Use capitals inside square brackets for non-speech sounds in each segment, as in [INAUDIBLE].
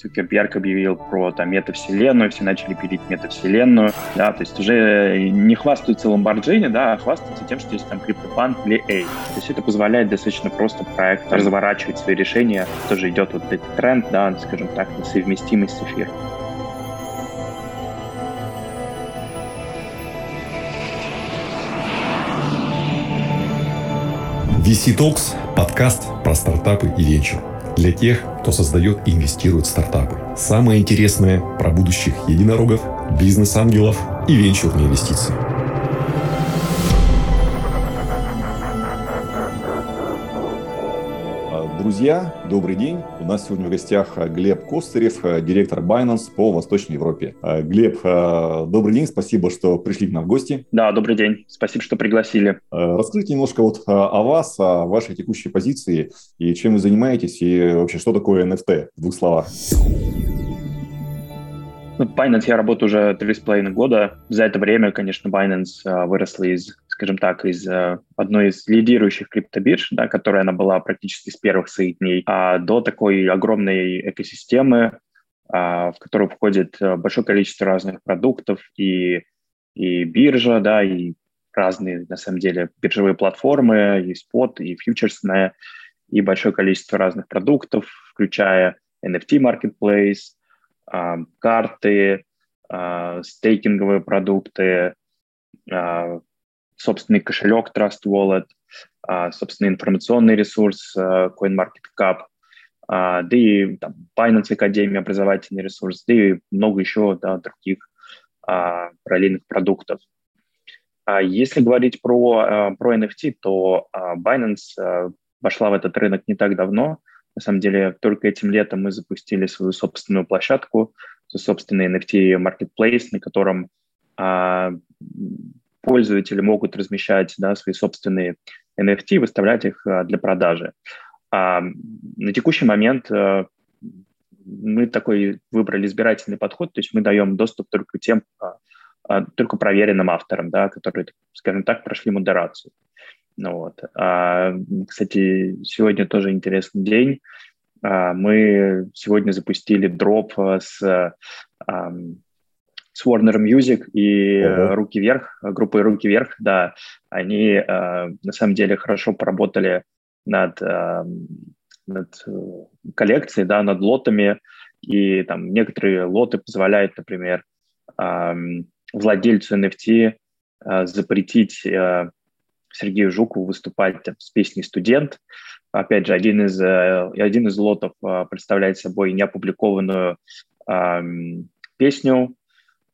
Цукерберг объявил про там метавселенную, все начали пилить метавселенную, да, то есть уже не хвастаются Lamborghini, да, а хвастаются тем, что есть там CryptoPunk или A. То есть это позволяет достаточно просто проект разворачивать свои решения, тоже идет вот этот тренд, да, скажем так, совместимость с. VC Talks – подкаст про стартапы и венчур. Для тех, кто создает и инвестирует в стартапы. Самое интересное про будущих единорогов, бизнес-ангелов и венчурные инвестиции. Друзья, добрый день. У нас сегодня в гостях Глеб Костырев, директор Binance по Восточной Европе. Глеб, добрый день, спасибо, что пришли к нам в гости. Да, добрый день, спасибо, что пригласили. Расскажите немножко вот о вас, о вашей текущей позиции и чем вы занимаетесь, и вообще, что такое NFT в двух словах. Ну, Binance я работаю уже три с половиной года. За это время, конечно, Binance выросла из скажем так, из э, одной из лидирующих криптобирж, да, которая она была практически с первых своих дней, а до такой огромной экосистемы, а, в которую входит э, большое количество разных продуктов и, и биржа, да, и разные, на самом деле, биржевые платформы, и спот, и фьючерсная, и большое количество разных продуктов, включая NFT marketplace, карты, а, стейкинговые продукты, собственный кошелек Trust Wallet, а, собственный информационный ресурс а, CoinMarketCap, а, да и там, Binance Академия, образовательный ресурс, да и много еще да, других параллельных продуктов. Если говорить про, про NFT, то Binance вошла в этот рынок не так давно. На самом деле, только этим летом мы запустили свою собственную площадку, собственный NFT marketplace, на котором пользователи могут размещать да, свои собственные NFT, выставлять их а, для продажи. А на текущий момент а, мы такой выбрали избирательный подход, то есть мы даем доступ только тем, а, а, только проверенным авторам, да, которые, скажем так, прошли модерацию. Ну, вот. а, кстати, сегодня тоже интересный день. А, мы сегодня запустили дроп с а, с Warner Music и uh-huh. «Руки вверх», группой «Руки вверх», да, они э, на самом деле хорошо поработали над, э, над коллекцией, да, над лотами, и там некоторые лоты позволяют, например, э, владельцу NFT э, запретить э, Сергею Жукову выступать там, с песней «Студент». Опять же, один из, э, один из лотов э, представляет собой неопубликованную э, песню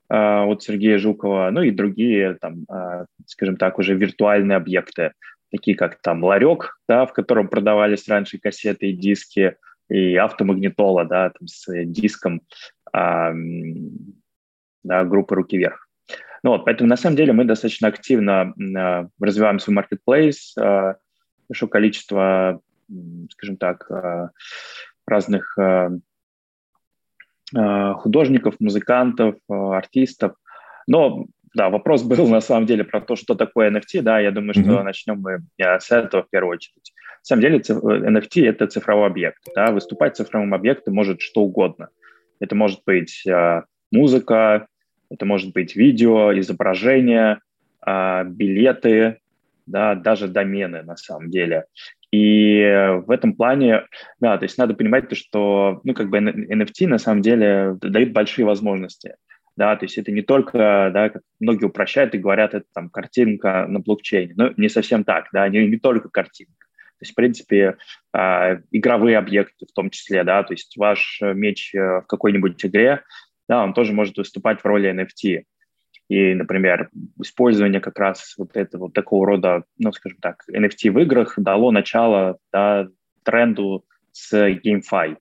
а, от Сергея Жукова, ну и другие, там, а, скажем так, уже виртуальные объекты, такие как там ларек, да, в котором продавались раньше кассеты и диски, и автомагнитола, да, там, с диском а, да, группы «Руки вверх». Ну вот, поэтому на самом деле мы достаточно активно а, развиваем свой marketplace, а, большое количество, скажем так, а, разных а, Э, художников, музыкантов, э, артистов. Но да, вопрос был на самом деле про то, что такое NFT. Да, я думаю, что mm-hmm. начнем мы с этого в первую очередь. На самом деле NFT — это цифровой объект. Да? Выступать цифровым объектом может что угодно. Это может быть э, музыка, это может быть видео, изображение, э, билеты, да, даже домены на самом деле. И в этом плане, да, то есть надо понимать то, что, ну, как бы NFT на самом деле дают большие возможности. Да, то есть это не только, да, как многие упрощают и говорят, это там картинка на блокчейне. Но не совсем так, да, не, не только картинка. То есть, в принципе, э, игровые объекты в том числе, да, то есть ваш меч э, в какой-нибудь игре, да, он тоже может выступать в роли NFT. И, например, использование как раз вот этого такого рода, ну, скажем так, NFT в играх дало начало да, тренду с GameFi,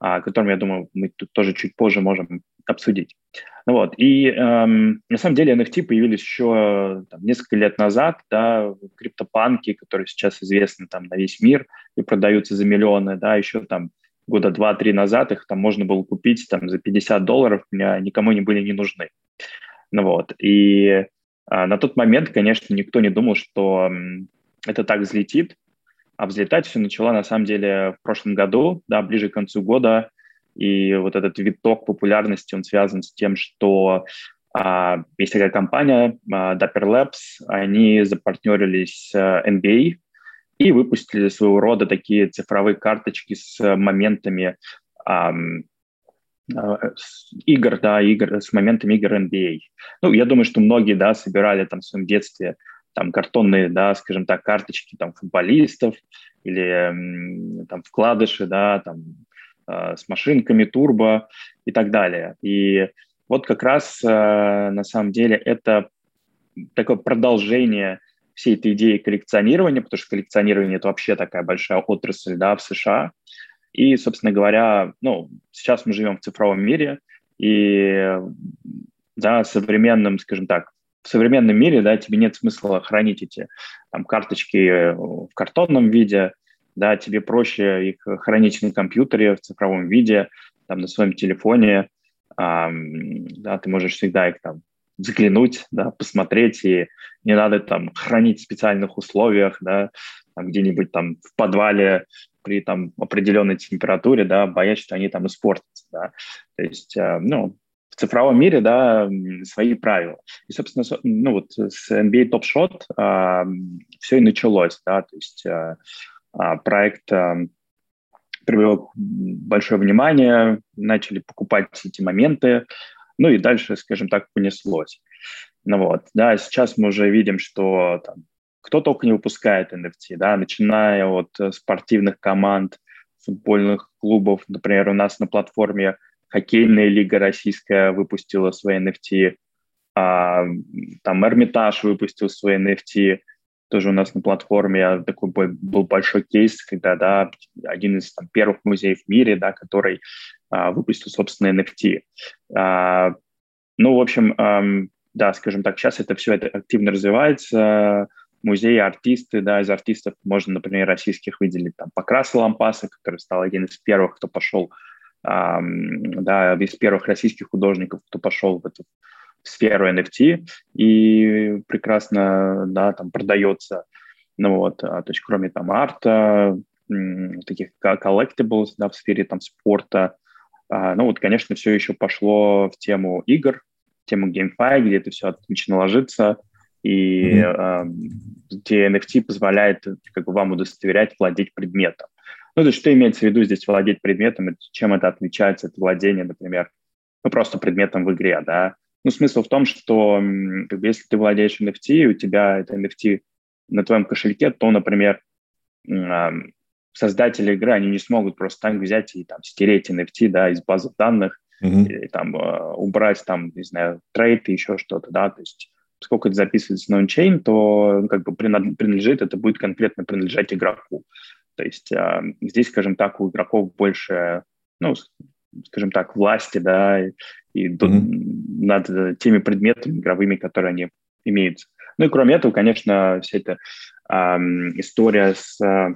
о котором, я думаю, мы тут тоже чуть позже можем обсудить. Ну вот, и эм, на самом деле NFT появились еще там, несколько лет назад, да, криптопанки, которые сейчас известны там на весь мир и продаются за миллионы, да, еще там года два-три назад их там можно было купить там за 50 долларов, меня никому не были не нужны. Ну вот, и а, на тот момент, конечно, никто не думал, что это так взлетит, а взлетать все начало на самом деле в прошлом году, да, ближе к концу года, И вот этот виток популярности, он связан с тем, что а, есть такая компания а, Dapper Labs, они запартнерились с NBA и выпустили своего рода такие цифровые карточки с моментами а, с игр, да, игр, с моментами игр NBA. Ну, я думаю, что многие, да, собирали там в своем детстве там картонные, да, скажем так, карточки там футболистов или там вкладыши, да, там с машинками, турбо и так далее. И вот как раз э, на самом деле это такое продолжение всей этой идеи коллекционирования, потому что коллекционирование – это вообще такая большая отрасль да, в США. И, собственно говоря, ну, сейчас мы живем в цифровом мире, и да, современным, скажем так, в современном мире, да, тебе нет смысла хранить эти там, карточки в картонном виде, да, тебе проще их хранить на компьютере в цифровом виде, там, на своем телефоне, да, ты можешь всегда их там заглянуть, да, посмотреть, и не надо там хранить в специальных условиях, да, там, где-нибудь там в подвале при там определенной температуре, да, боясь, что они там испортятся, да. То есть, э, ну, в цифровом мире, да, свои правила. И, собственно, ну вот с NBA Top Shot э, все и началось, да, то есть э, проект э, привлек большое внимание, начали покупать эти моменты, ну и дальше, скажем так, понеслось. Ну вот, да, сейчас мы уже видим, что там, кто только не выпускает NFT, да, начиная от спортивных команд, футбольных клубов, например, у нас на платформе хоккейная лига российская выпустила свои NFT, а, там Эрмитаж выпустил свои NFT, тоже у нас на платформе такой был большой кейс, когда да, один из там, первых музеев в мире, да, который а, выпустил собственные NFT. А, ну, в общем, а, да, скажем так, сейчас это все это активно развивается. Музеи, артисты, да, из артистов можно, например, российских выделить там Покраса Лампаса, который стал один из первых, кто пошел, а, да, из первых российских художников, кто пошел в эту сферу NFT и прекрасно, да, там продается, ну вот, а, то есть кроме там арта, таких collectibles, да, в сфере там спорта, а, ну вот, конечно, все еще пошло в тему игр, в тему GameFi, где это все отлично ложится, и mm-hmm. где NFT позволяет как бы, вам удостоверять владеть предметом. Ну, то есть что имеется в виду здесь владеть предметом, чем это отличается от владения, например, ну, просто предметом в игре, да, ну, смысл в том, что как бы, если ты владеешь NFT, и у тебя это NFT на твоем кошельке, то, например, создатели игры, они не смогут просто так взять и там стереть NFT, да, из базы данных, mm-hmm. или там а, убрать там, не знаю, трейд и еще что-то, да, то есть поскольку это записывается на ончейн, то ну, как бы принадлежит, это будет конкретно принадлежать игроку. То есть э, здесь, скажем так, у игроков больше, ну, скажем так, власти, да, и, и mm-hmm. над теми предметами игровыми, которые они имеют. Ну и кроме этого, конечно, вся эта э, история с, э,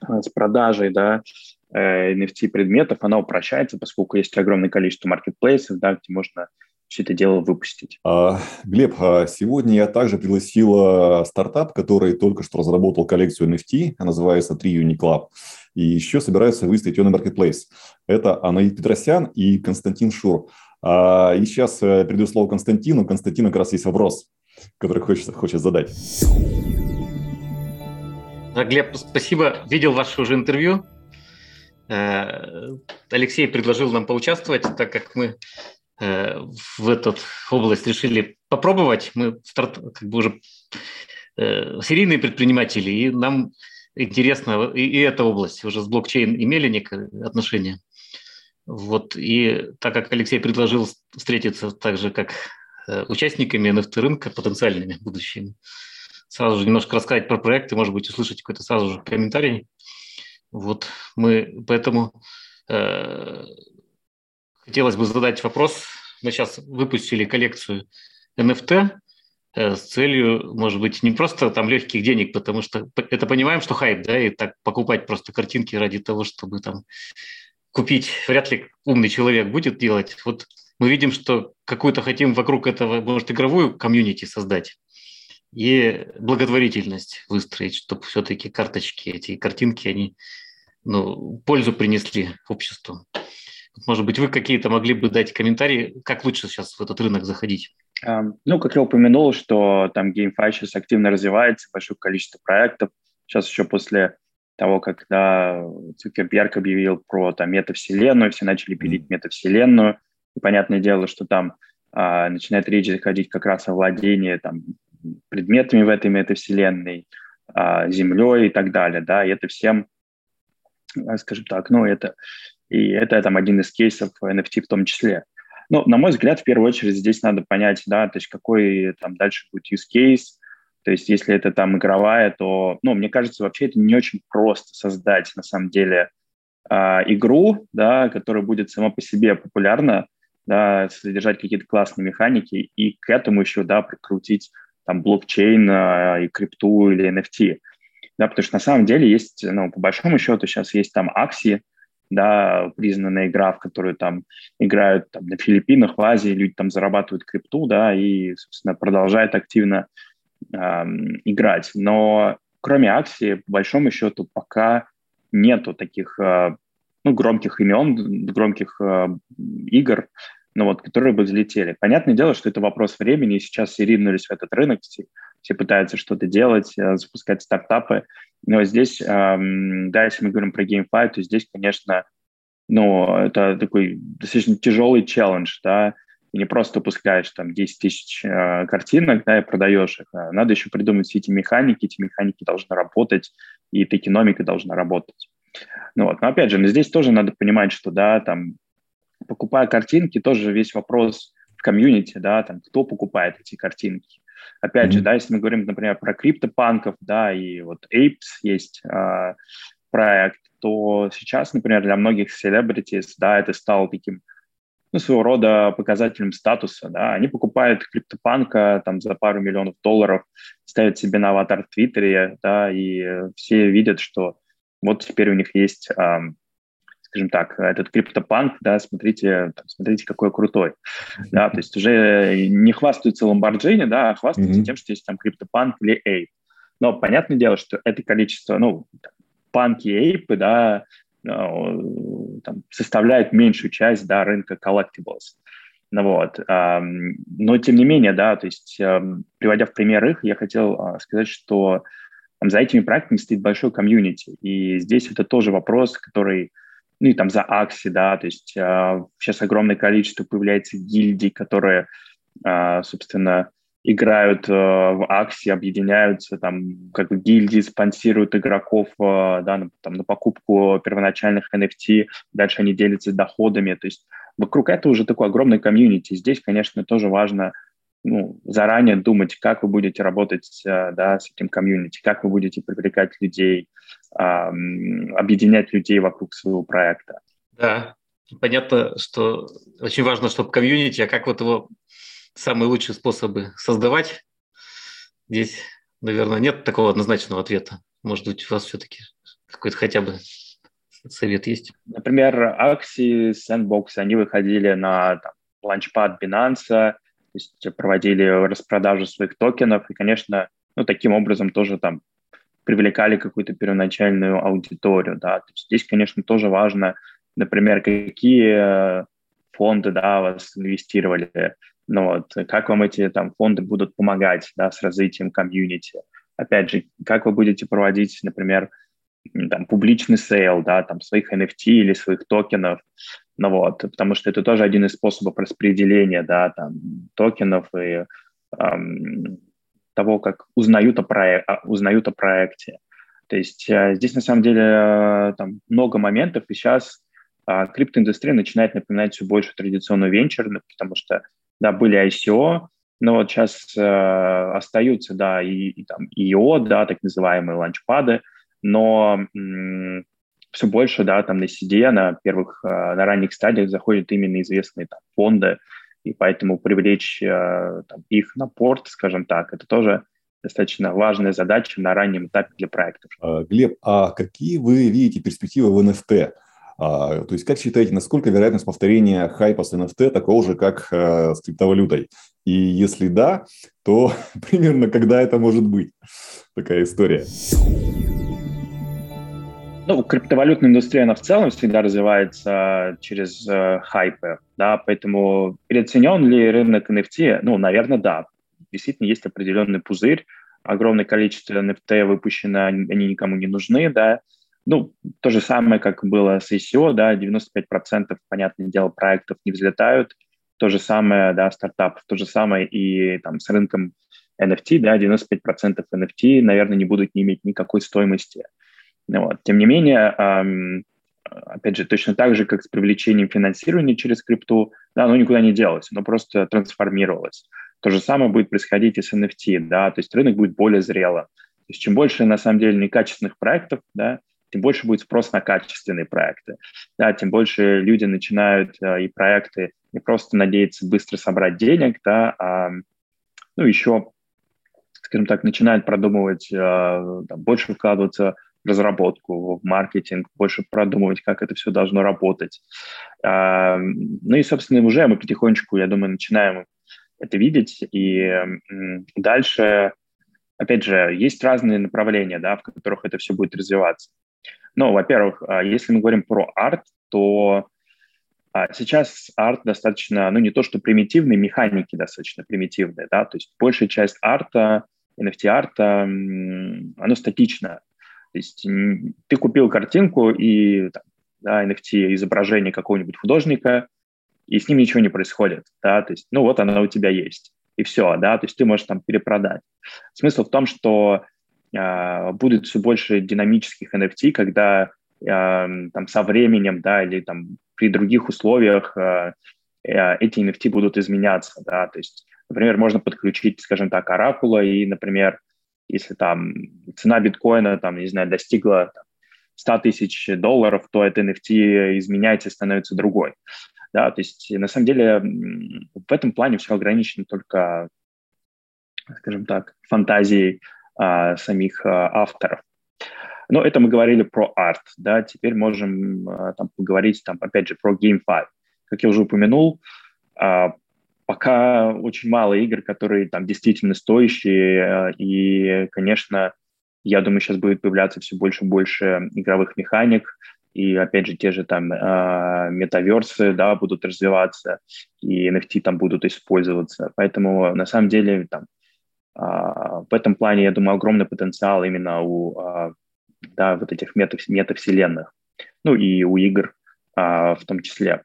с продажей, да, э, NFT предметов, она упрощается, поскольку есть огромное количество маркетплейсов, да, где можно все это дело выпустить. А, Глеб, а сегодня я также пригласил стартап, который только что разработал коллекцию NFT, называется 3 Uni Club, и еще собираются выставить ее на Marketplace. Это Анаид Петросян и Константин Шур. А, и сейчас э, передаю слово Константину. Константину как раз есть вопрос, который хочет, хочет задать. Глеб, спасибо. Видел ваше уже интервью. Э, Алексей предложил нам поучаствовать, так как мы Э, в эту область решили попробовать. Мы старт, как бы уже э, серийные предприниматели, и нам интересно и, и эта область. Уже с блокчейн имели некое отношение. Вот, и так как Алексей предложил встретиться так же, как участниками NFT рынка, потенциальными будущими, сразу же немножко рассказать про проект и, может быть, услышать какой-то сразу же комментарий. Вот мы поэтому э, Хотелось бы задать вопрос. Мы сейчас выпустили коллекцию NFT э, с целью, может быть, не просто там легких денег, потому что это понимаем, что хайп, да, и так покупать просто картинки ради того, чтобы там купить, вряд ли умный человек будет делать. Вот мы видим, что какую-то хотим вокруг этого, может, игровую комьюнити создать и благотворительность выстроить, чтобы все-таки карточки, эти картинки, они ну, пользу принесли обществу. Может быть, вы какие-то могли бы дать комментарии, как лучше сейчас в этот рынок заходить? Ну, как я упомянул, что там GameFi сейчас активно развивается, большое количество проектов. Сейчас еще после того, когда Цукерберг объявил про там, метавселенную, все начали пилить метавселенную. И понятное дело, что там а, начинает речь заходить как раз о владении там, предметами в этой метавселенной, а, землей и так далее. Да? И это всем, а, скажем так, ну, это, и это там один из кейсов NFT в том числе. Ну, на мой взгляд, в первую очередь здесь надо понять, да, то есть какой там дальше будет use case, то есть если это там игровая, то, ну, мне кажется, вообще это не очень просто создать на самом деле э, игру, да, которая будет сама по себе популярна, да, содержать какие-то классные механики и к этому еще, да, прикрутить там блокчейн э, и крипту или NFT. Да, потому что на самом деле есть, ну, по большому счету сейчас есть там акции, да, признанная игра, в которую там играют там, на Филиппинах, в Азии, люди там зарабатывают крипту, да, и, собственно, продолжают активно э, играть. Но кроме акции, по большому счету, пока нету таких э, ну, громких имен, громких э, игр, ну вот, которые бы взлетели. Понятное дело, что это вопрос времени, и сейчас все ринулись в этот рынок, все, все пытаются что-то делать, э, запускать стартапы. Но здесь, эм, да, если мы говорим про GameFi, то здесь, конечно, ну, это такой достаточно тяжелый челлендж, да, и не просто выпускаешь там 10 тысяч э, картинок, да, и продаешь их. А надо еще придумать все эти механики, эти механики должны работать, и токеномика должна работать. Ну вот, но опять же, но здесь тоже надо понимать, что, да, там покупая картинки, тоже весь вопрос в комьюнити, да, там, кто покупает эти картинки. Опять mm-hmm. же, да, если мы говорим, например, про криптопанков, да, и вот Apes есть э, проект, то сейчас, например, для многих celebrities, да, это стало таким, ну, своего рода показателем статуса, да, они покупают криптопанка там за пару миллионов долларов, ставят себе на аватар в Твиттере, да, и все видят, что вот теперь у них есть скажем так, этот криптопанк, да, смотрите, там, смотрите, какой крутой, да, то есть уже не хвастаются Lamborghini, да, а хвастаются mm-hmm. тем, что есть там криптопанк или Ape. Но понятное дело, что это количество, ну, панки и эйпы, да, ну, там, составляет меньшую часть, да, рынка collectibles. Ну вот, но тем не менее, да, то есть приводя в пример их, я хотел а, сказать, что там, за этими проектами стоит большой комьюнити, и здесь это тоже вопрос, который ну и там за Акси, да, то есть э, сейчас огромное количество появляется гильдий, которые, э, собственно, играют э, в Акси, объединяются, там, как бы гильдии спонсируют игроков, э, да, на, там, на покупку первоначальных NFT, дальше они делятся доходами, то есть вокруг этого уже такой огромный комьюнити. Здесь, конечно, тоже важно ну, заранее думать, как вы будете работать э, да, с этим комьюнити, как вы будете привлекать людей, объединять людей вокруг своего проекта. Да, понятно, что очень важно, чтобы комьюнити, а как вот его самые лучшие способы создавать, здесь, наверное, нет такого однозначного ответа. Может быть, у вас все-таки какой-то хотя бы совет есть? Например, акции Sandbox, они выходили на там, ланчпад Binance, то есть проводили распродажу своих токенов, и, конечно, ну, таким образом тоже там привлекали какую-то первоначальную аудиторию, да, то есть здесь, конечно, тоже важно, например, какие фонды, да, вас инвестировали, ну вот, как вам эти там фонды будут помогать, да, с развитием комьюнити, опять же, как вы будете проводить, например, там, публичный sale, да, там, своих NFT или своих токенов, ну вот, потому что это тоже один из способов распределения, да, там, токенов и эм, того, как узнают о, проек- узнают о проекте. То есть э, здесь на самом деле э, там много моментов, и сейчас э, криптоиндустрия начинает напоминать все больше традиционную венчурную, потому что, да, были ICO, но вот сейчас э, остаются, да, и, и там IO, да, так называемые ланчпады, но м- все больше, да, там на CD, на первых, э, на ранних стадиях заходят именно известные там, фонды, и поэтому привлечь э, там, их на порт, скажем так, это тоже достаточно важная задача на раннем этапе для проектов. А, Глеб, а какие вы видите перспективы в NFT? А, то есть, как считаете, насколько вероятность повторения хайпа с NFT такого же, как э, с криптовалютой? И если да, то [LAUGHS] примерно когда это может быть? Такая история. Ну, криптовалютная индустрия, она в целом всегда развивается через э, хайпы, да, поэтому переоценен ли рынок NFT? Ну, наверное, да. Действительно, есть определенный пузырь, огромное количество NFT выпущено, они никому не нужны, да. Ну, то же самое, как было с ICO, да, 95%, понятное дело, проектов не взлетают, то же самое, да, стартапов, то же самое и там с рынком NFT, да, 95% NFT, наверное, не будут не иметь никакой стоимости. Вот. Тем не менее, опять же, точно так же, как с привлечением финансирования через крипту, да, оно никуда не делось, оно просто трансформировалось. То же самое будет происходить и с NFT, да, то есть рынок будет более зрело. То есть чем больше, на самом деле, некачественных проектов, да, тем больше будет спрос на качественные проекты. Да, тем больше люди начинают э, и проекты не просто надеяться быстро собрать денег, да, а ну, еще, скажем так, начинают продумывать, э, там, больше вкладываться разработку, в маркетинг, больше продумывать, как это все должно работать. Ну и, собственно, уже мы потихонечку, я думаю, начинаем это видеть. И дальше, опять же, есть разные направления, да, в которых это все будет развиваться. Ну, во-первых, а, если мы говорим про арт, то а, сейчас арт достаточно, ну, не то что примитивный, механики достаточно примитивные, да, то есть большая часть арта, NFT-арта, оно статично. То есть ты купил картинку и да, NFT изображение какого-нибудь художника, и с ним ничего не происходит, да, то есть, ну вот она у тебя есть, и все, да, то есть ты можешь там перепродать. Смысл в том, что э, будет все больше динамических NFT, когда э, там со временем, да, или там при других условиях э, э, эти NFT будут изменяться, да, то есть, например, можно подключить, скажем так, оракула и, например, если там цена биткоина, там, не знаю, достигла там, 100 тысяч долларов, то это NFT изменяется и становится другой. Да, то есть на самом деле в этом плане все ограничено только, скажем так, фантазией а, самих а, авторов. Но это мы говорили про арт, да, теперь можем а, там поговорить, там, опять же, про GameFi. Как я уже упомянул, а, пока очень мало игр, которые там действительно стоящие, и, конечно, я думаю, сейчас будет появляться все больше и больше игровых механик, и, опять же, те же там э, метаверсы, да, будут развиваться, и NFT там будут использоваться. Поэтому, на самом деле, там, э, в этом плане, я думаю, огромный потенциал именно у, э, да, вот этих мета, метавселенных, ну, и у игр в том числе.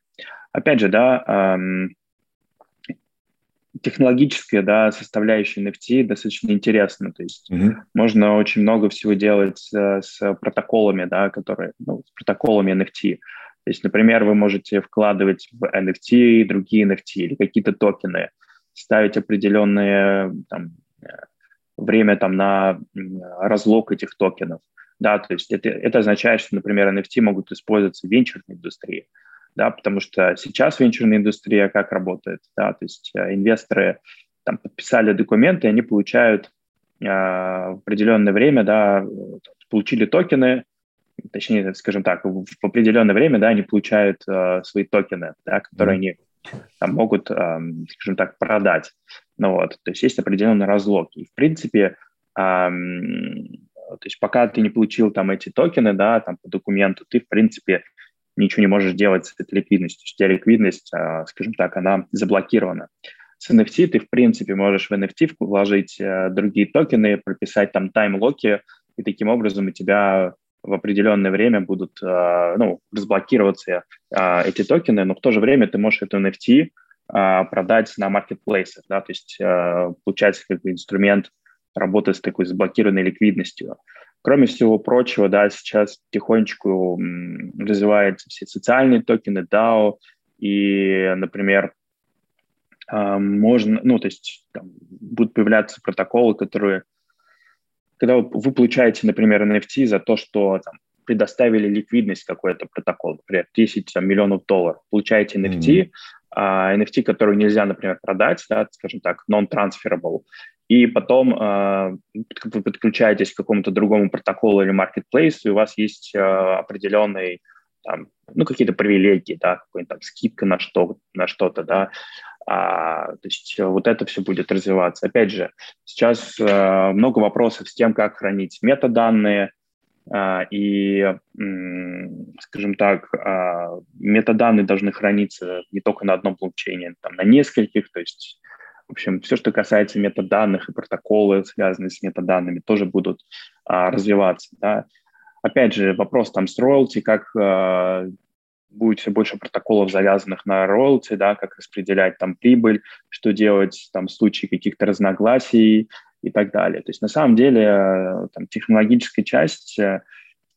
Опять же, да, технологическая да, составляющая NFT достаточно интересна. То есть mm-hmm. можно очень много всего делать с, с протоколами, да, которые, ну, с протоколами NFT. То есть, например, вы можете вкладывать в NFT другие NFT или какие-то токены, ставить определенное там, время там, на разлог этих токенов. Да, то есть это, это означает, что, например, NFT могут использоваться в венчурной индустрии да, потому что сейчас венчурная индустрия как работает, да, то есть э, инвесторы там подписали документы, они получают э, в определенное время, да, получили токены, точнее, скажем так, в, в определенное время, да, они получают э, свои токены, да, которые mm-hmm. они там могут, э, скажем так, продать. Ну вот, то есть есть определенный разлог. И, в принципе, э, то есть пока ты не получил там эти токены, да, там по документу, ты, в принципе, ничего не можешь делать с этой ликвидностью. У тебя ликвидность, а, скажем так, она заблокирована. С NFT ты, в принципе, можешь в NFT вложить э, другие токены, прописать там тайм-локи, и таким образом у тебя в определенное время будут э, ну, разблокироваться э, эти токены, но в то же время ты можешь эту NFT продать на маркетплейсах, да, то есть получается как бы инструмент работы с такой заблокированной ликвидностью. Кроме всего прочего, да, сейчас потихонечку развиваются все социальные токены, DAO, и, например, а, можно, ну, то есть там, будут появляться протоколы, которые, когда вы получаете, например, NFT за то, что там, предоставили ликвидность какой-то протокол, например, 10 там, миллионов долларов, получаете NFT, mm-hmm. uh, NFT, который нельзя, например, продать, да, скажем так, non-transferable, и потом э, вы подключаетесь к какому-то другому протоколу или marketplace, и у вас есть э, определенный, там, ну, какие-то привилегии, да, какая-то там скидка на, что, на что-то, да, а, то есть вот это все будет развиваться. Опять же, сейчас э, много вопросов с тем, как хранить метаданные, а, и, скажем так, а, метаданные должны храниться не только на одном блокчейне, там, на нескольких, то есть, в общем, все, что касается метаданных и протоколы, связанные с метаданными, тоже будут а, развиваться. Да. Опять же, вопрос там с роялти, как будет все больше протоколов, завязанных на роялти, да, как распределять там прибыль, что делать там в случае каких-то разногласий, и так далее. То есть на самом деле э, там, технологическая часть, э,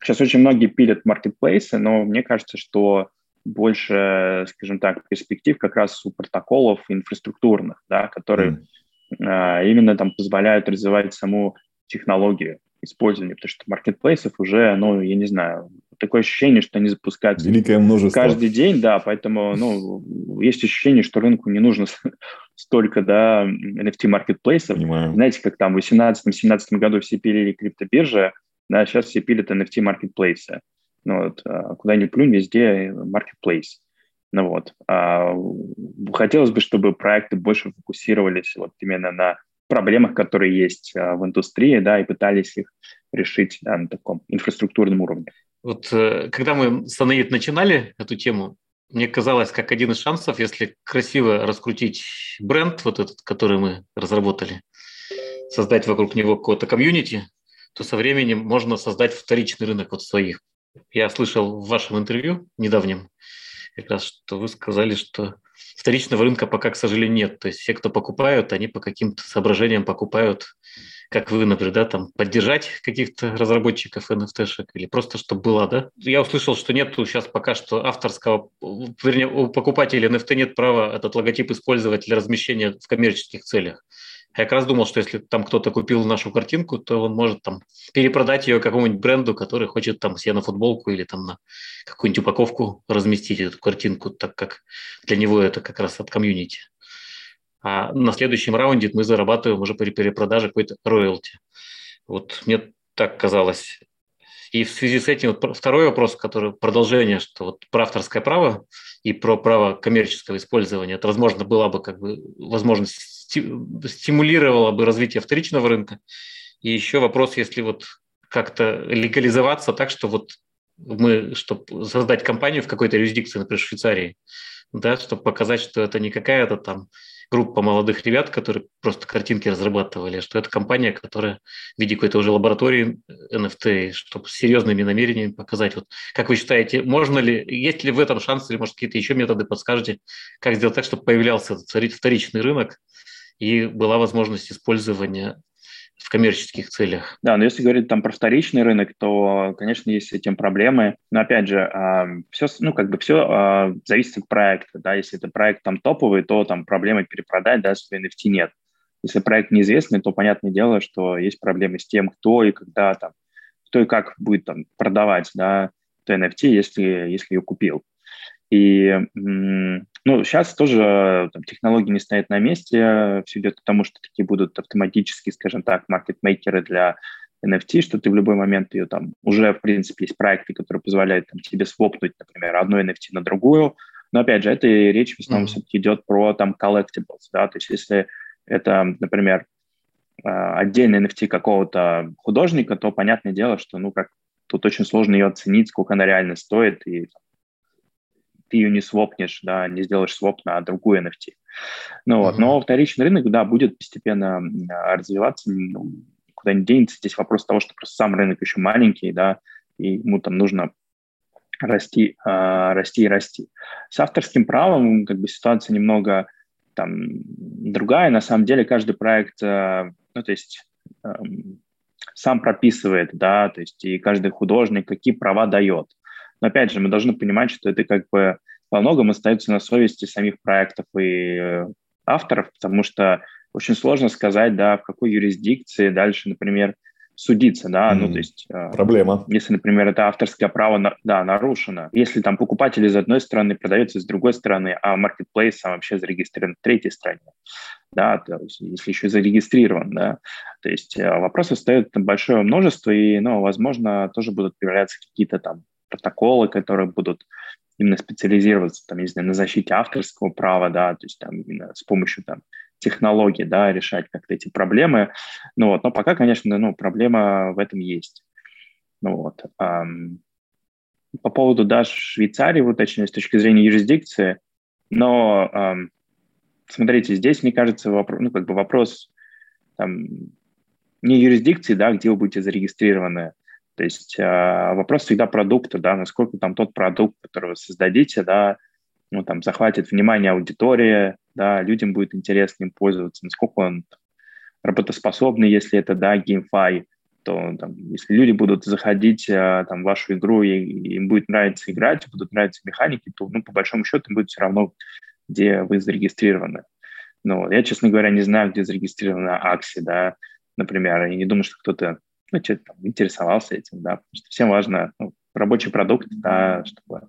сейчас очень многие пилят маркетплейсы, но мне кажется, что больше, скажем так, перспектив как раз у протоколов инфраструктурных, да, которые mm. именно там позволяют развивать саму технологию использования, потому что маркетплейсов уже, ну, я не знаю, такое ощущение, что они запускаются Великое множество. каждый день, да, поэтому, ну, [LAUGHS] есть ощущение, что рынку не нужно столько, да, NFT-маркетплейсов. Знаете, как там в 2018-2017 году все пилили криптобиржи, да, сейчас все пилят NFT-маркетплейсы. Ну, вот, а, куда ни плюнь, везде маркетплейс. Ну вот. А, хотелось бы, чтобы проекты больше фокусировались вот именно на проблемах, которые есть а, в индустрии, да, и пытались их решить да, на таком инфраструктурном уровне. Вот э, когда мы с Анаид начинали эту тему, мне казалось, как один из шансов, если красиво раскрутить бренд, вот этот, который мы разработали, создать вокруг него какое-то комьюнити, то со временем можно создать вторичный рынок вот своих. Я слышал в вашем интервью недавнем, как раз, что вы сказали, что вторичного рынка пока, к сожалению, нет. То есть все, кто покупают, они по каким-то соображениям покупают как вы, например, да, там, поддержать каких-то разработчиков NFT-шек или просто чтобы была, да? Я услышал, что нет сейчас пока что авторского, вернее, у покупателя NFT нет права этот логотип использовать для размещения в коммерческих целях. Я как раз думал, что если там кто-то купил нашу картинку, то он может там перепродать ее какому-нибудь бренду, который хочет там себе на футболку или там на какую-нибудь упаковку разместить эту картинку, так как для него это как раз от комьюнити а на следующем раунде мы зарабатываем уже при перепродаже какой-то роялти. Вот мне так казалось. И в связи с этим вот второй вопрос, который продолжение, что вот про авторское право и про право коммерческого использования, это, возможно, была бы как бы возможность стимулировала бы развитие вторичного рынка. И еще вопрос, если вот как-то легализоваться так, что вот мы, чтобы создать компанию в какой-то юрисдикции, например, в Швейцарии, да, чтобы показать, что это не какая-то там группа молодых ребят, которые просто картинки разрабатывали, что это компания, которая в виде какой-то уже лаборатории NFT, чтобы с серьезными намерениями показать. Вот, как вы считаете, можно ли, есть ли в этом шанс, или, может, какие-то еще методы подскажете, как сделать так, чтобы появлялся этот вторичный рынок и была возможность использования в коммерческих целях. Да, но если говорить там про вторичный рынок, то, конечно, есть с этим проблемы. Но опять же, все, ну, как бы все а, зависит от проекта. Да? Если это проект там топовый, то там проблемы перепродать, да, что NFT нет. Если проект неизвестный, то понятное дело, что есть проблемы с тем, кто и когда там, кто и как будет там продавать, да, то NFT, если, если ее купил. И ну, сейчас тоже там, технологии не стоят на месте, все идет к тому, что такие будут автоматические, скажем так, маркетмейкеры для NFT, что ты в любой момент ее там уже, в принципе, есть проекты, которые позволяют там, тебе свопнуть, например, одну NFT на другую. Но опять же, это речь в основном mm-hmm. все-таки идет про там collectibles, да, то есть если это, например, а, отдельный NFT какого-то художника, то понятное дело, что, ну, как тут очень сложно ее оценить, сколько она реально стоит, и ты ее не свопнешь, да, не сделаешь своп на другую NFT. Ну, вот. Но вторичный рынок, да, будет постепенно развиваться, ну, куда не денется. Здесь вопрос того, что просто сам рынок еще маленький, да, и ему там нужно расти, э, расти и расти. С авторским правом как бы ситуация немного там другая. На самом деле каждый проект, э, ну, то есть э, сам прописывает, да, то есть и каждый художник какие права дает. Но опять же, мы должны понимать, что это как бы во многом остается на совести самих проектов и э, авторов, потому что очень сложно сказать, да, в какой юрисдикции дальше, например, судиться, да, mm, ну, то есть... Э, Проблема. Если, например, это авторское право, да, нарушено. Если там покупатель из одной страны продается с другой стороны, а marketplace сам вообще зарегистрирован в третьей стране, да, то есть, если еще зарегистрирован, да, то есть э, вопросов стоит большое множество, и, ну, возможно, тоже будут появляться какие-то там протоколы, которые будут именно специализироваться, там, не знаю, на защите авторского права, да, то есть там именно с помощью там технологий, да, решать как-то эти проблемы. Ну вот, но пока, конечно, ну, проблема в этом есть. Ну, вот. По поводу да, Швейцарии, вот точнее, с точки зрения юрисдикции, но смотрите, здесь, мне кажется, вопрос, ну, как бы вопрос там, не юрисдикции, да, где вы будете зарегистрированы, то есть э, вопрос всегда продукта, да, насколько там тот продукт, который вы создадите, да, ну, там, захватит внимание аудитории, да, людям будет интересно им пользоваться, насколько он работоспособный, если это, да, GameFi, то там, если люди будут заходить а, там, в вашу игру и, им будет нравиться играть, будут нравиться механики, то, ну, по большому счету, им будет все равно, где вы зарегистрированы. Ну, я, честно говоря, не знаю, где зарегистрирована Акси, да, например, и не думаю, что кто-то ну, что там, интересовался этим, да, потому что всем важно ну, рабочий продукт, да, чтобы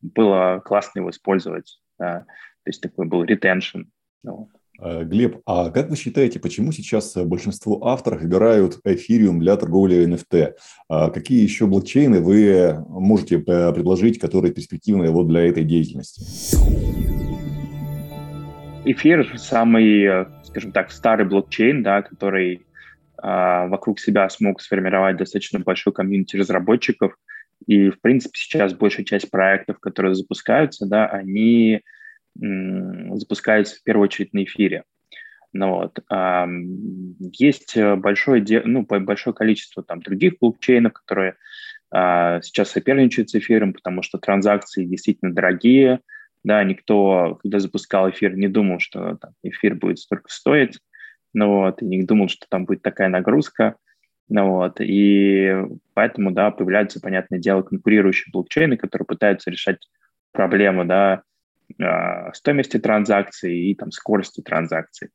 было классно его использовать, да, то есть такой был retention. Ну, Э, Глеб, а как вы считаете, почему сейчас большинство авторов выбирают эфириум для торговли NFT? А какие еще блокчейны вы можете э, предложить, которые перспективные вот для этой деятельности? Эфир самый, э, скажем так, старый блокчейн, да, который вокруг себя смог сформировать достаточно большой комьюнити разработчиков. И, в принципе, сейчас большая часть проектов, которые запускаются, да, они запускается в первую очередь на эфире. Ну, вот. Есть большое, ну, большое количество там, других блокчейнов, которые а, сейчас соперничают с эфиром, потому что транзакции действительно дорогие. Да, никто, когда запускал эфир, не думал, что там, эфир будет столько стоить. Ну, вот, и не думал, что там будет такая нагрузка. Ну, вот, и поэтому, да, появляются, понятное дело, конкурирующие блокчейны, которые пытаются решать проблему, да, а, стоимости транзакций и там, скорости транзакций.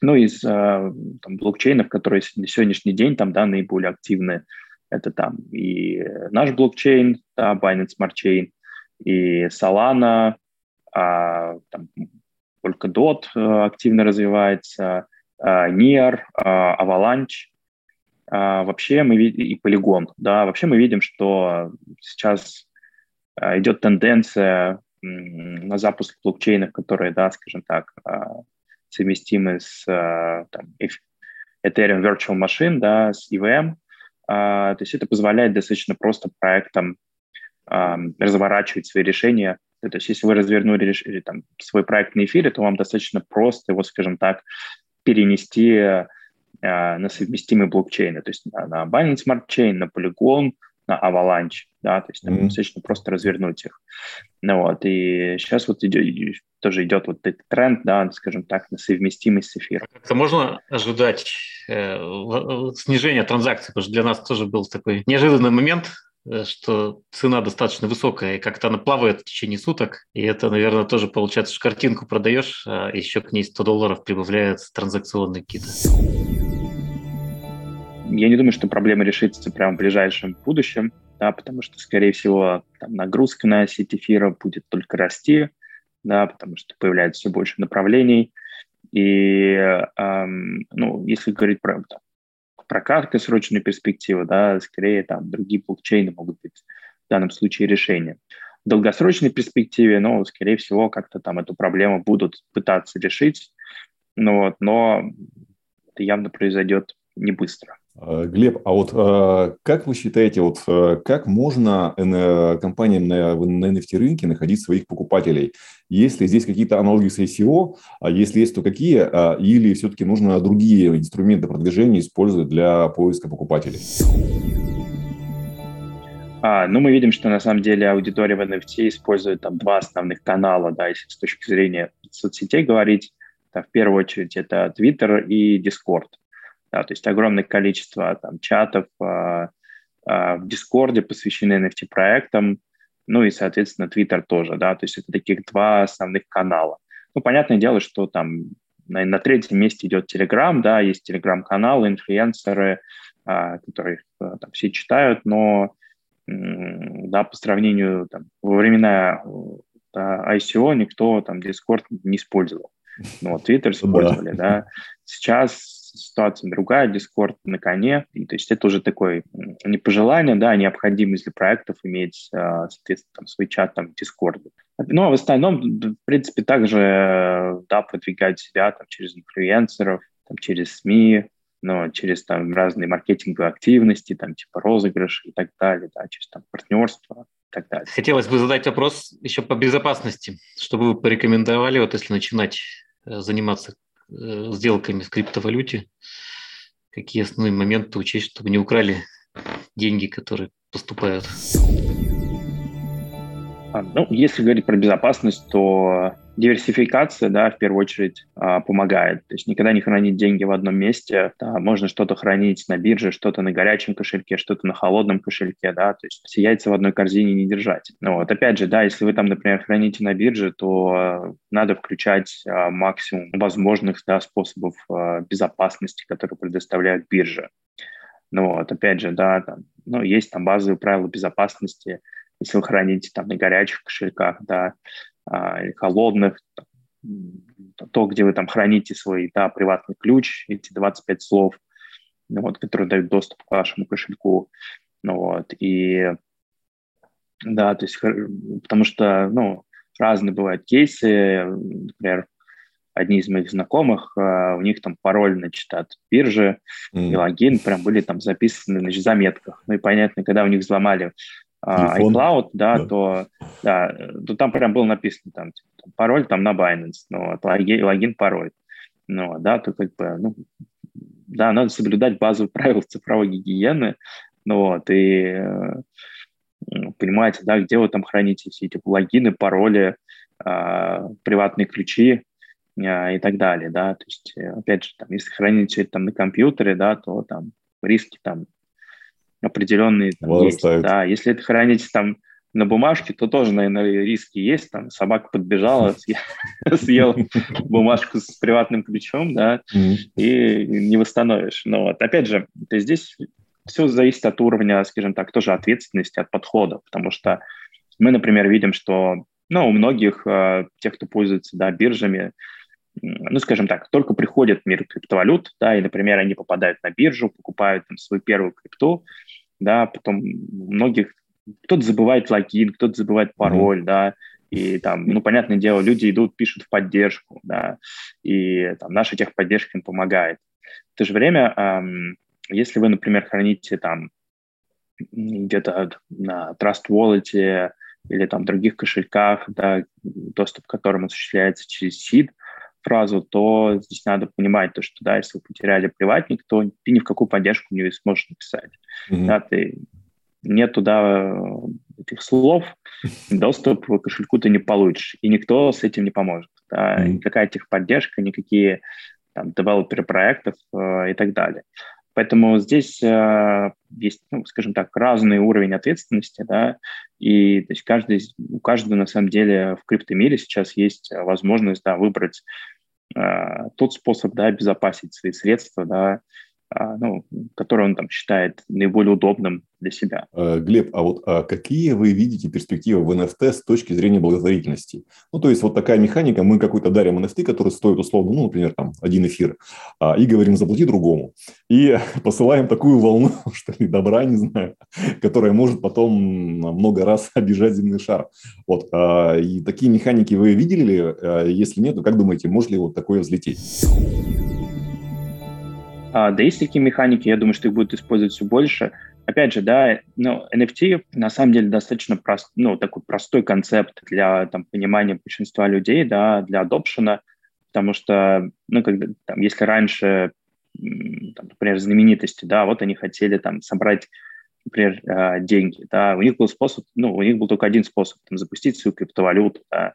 Ну, из а, там, блокчейнов, которые на сегодняшний день там, да, наиболее активны, это там и наш блокчейн, да, Binance Smart Chain, и Solana, а, там, Polkadot а, активно развивается, а, NIR, а, Avalanche. Вообще мы видим, и Polygon, да, вообще мы видим, что сейчас идет тенденция на запуск блокчейнов, которые, да, скажем так, совместимы с там, Ethereum Virtual Machine, да, с EVM. То есть это позволяет достаточно просто проектам разворачивать свои решения. То есть если вы развернули там, свой проект на эфире, то вам достаточно просто его, скажем так, перенести на совместимые блокчейны, то есть на, на Binance Smart Chain, на Polygon, на Avalanche, да, то есть там mm-hmm. достаточно просто развернуть их. Ну вот, и сейчас вот идет, тоже идет вот этот тренд, да, скажем так, на совместимость с эфиром. Это можно ожидать э, снижения транзакций, потому что для нас тоже был такой неожиданный момент, э, что цена достаточно высокая, и как-то она плавает в течение суток, и это, наверное, тоже получается, что картинку продаешь, а еще к ней 100 долларов прибавляются транзакционные какие-то. Я не думаю, что проблема решится прямо в ближайшем будущем, да, потому что, скорее всего, там, нагрузка на сеть эфира будет только расти, да, потому что появляется все больше направлений. И, эм, ну, если говорить про, там, про краткосрочную перспективу, да, скорее там другие блокчейны могут быть в данном случае решением. В долгосрочной перспективе, ну, скорее всего, как-то там эту проблему будут пытаться решить, ну, вот, но это явно произойдет не быстро. Э, Глеб, а вот э, как вы считаете, вот э, как можно компаниям на, на NFT рынке находить своих покупателей? Есть ли здесь какие-то аналогии с ICO? А если есть, то какие? Или все-таки нужно другие инструменты продвижения использовать для поиска покупателей? А, ну, мы видим, что на самом деле аудитория в NFT использует там два основных канала, да, если с точки зрения соцсетей говорить. Да, в первую очередь это Twitter и Discord. Да, то есть огромное количество там, чатов э, э, в Дискорде посвящены NFT-проектам, ну и, соответственно, Twitter тоже, да, то есть это таких два основных канала. Ну, понятное дело, что там на, на третьем месте идет Telegram, да, есть Telegram-каналы, инфлюенсеры, э, которые э, там все читают, но э, да, по сравнению там, во времена да, ICO никто там Discord не использовал. Ну, Twitter использовали, да. Сейчас ситуация другая, Discord на коне, и, то есть это уже такое не пожелание, да, а необходимость для проектов иметь, а, соответственно, там, свой чат там, Discord. Ну, а в остальном, в принципе, также, да, продвигать себя там, через инфлюенсеров, там, через СМИ, но через там разные маркетинговые активности, там типа розыгрыш и так далее, да, через там партнерство и так далее. Хотелось бы задать вопрос еще по безопасности, чтобы вы порекомендовали, вот если начинать э, заниматься э, сделками в криптовалюте, какие основные моменты учесть, чтобы не украли деньги, которые поступают? А, ну, если говорить про безопасность, то диверсификация, да, в первую очередь а, помогает. То есть никогда не хранить деньги в одном месте. Да, можно что-то хранить на бирже, что-то на горячем кошельке, что-то на холодном кошельке, да, то есть все яйца в одной корзине не держать. Ну, вот опять же, да, если вы там, например, храните на бирже, то а, надо включать максимум возможных да, способов безопасности, которые предоставляют биржа. Ну вот, опять же, да, там, ну, есть там базовые правила безопасности, если вы храните там на горячих кошельках, да, или холодных, то, где вы там храните свой да, приватный ключ, эти 25 слов, ну, вот, которые дают доступ к вашему кошельку. Ну, вот, и да, то есть, потому что, ну, разные бывают кейсы, например, одни из моих знакомых, а, у них там пароль, значит, от биржи mm. и логин прям были там записаны, значит, в заметках. Ну и понятно, когда у них взломали а, iCloud, да, да, то, да, то там прям было написано там, типа, пароль там на Binance, ну, вот, логин, логин, пароль. Ну, да, то как бы, ну, да, надо соблюдать базовые [LAUGHS] правила цифровой гигиены, ну, вот, и э, понимаете, да, где вы там храните все эти логины, пароли, э, приватные ключи э, и так далее, да, то есть, э, опять же, там, если храните это там на компьютере, да, то там риски там определенные там, есть. Да, если это хранить там на бумажке, то тоже, наверное, риски есть. Там собака подбежала, [LAUGHS] съел бумажку с приватным ключом, да, и не восстановишь. Но вот, опять же, здесь все зависит от уровня, скажем так, тоже ответственности, от подхода, потому что мы, например, видим, что ну, у многих э, тех, кто пользуется да, биржами, ну, скажем так, только приходит мир криптовалют, да, и, например, они попадают на биржу, покупают там свою первую крипту, да, потом многих, кто-то забывает логин, кто-то забывает пароль, mm-hmm. да, и там, ну, понятное дело, люди идут, пишут в поддержку, да, и там наша техподдержка им помогает. В то же время, эм, если вы, например, храните там где-то на Trust Wallet или там других кошельках, да, доступ к которым осуществляется через SID, фразу, то здесь надо понимать то, что да, если вы потеряли приватник, то ты ни в какую поддержку не сможешь написать. Mm-hmm. Да, ты нет туда этих слов, [LAUGHS] доступ к кошельку ты не получишь, и никто с этим не поможет. Да? Mm-hmm. Никакая техподдержка, никакие там, девелоперы проектов э, и так далее. Поэтому здесь э, есть, ну, скажем так, разный уровень ответственности, да, и то есть каждый, у каждого на самом деле в криптомире сейчас есть возможность, да, выбрать э, тот способ, да, обезопасить свои средства, да, ну, который он там считает наиболее удобным для себя. Э, Глеб, а вот а какие вы видите перспективы в NFT с точки зрения благотворительности? Ну, то есть вот такая механика, мы какой-то дарим NFT, который стоит условно, ну, например, там, один эфир, а, и говорим, заплати другому. И [LAUGHS] посылаем такую волну, [LAUGHS] что ли, добра, не знаю, которая может потом много раз [LAUGHS] обижать земной шар. Вот, а, и такие механики вы видели ли? А, если нет, то как думаете, может ли вот такое взлететь? Да есть такие механики, я думаю, что их будут использовать все больше. Опять же, да, ну, NFT на самом деле достаточно прост, ну, такой простой концепт для там, понимания большинства людей, да, для адопшена, потому что, ну, когда, там, если раньше, там, например, знаменитости, да, вот они хотели там собрать например, а, деньги, да, у них был способ, ну, у них был только один способ, там, запустить свою криптовалюту, да,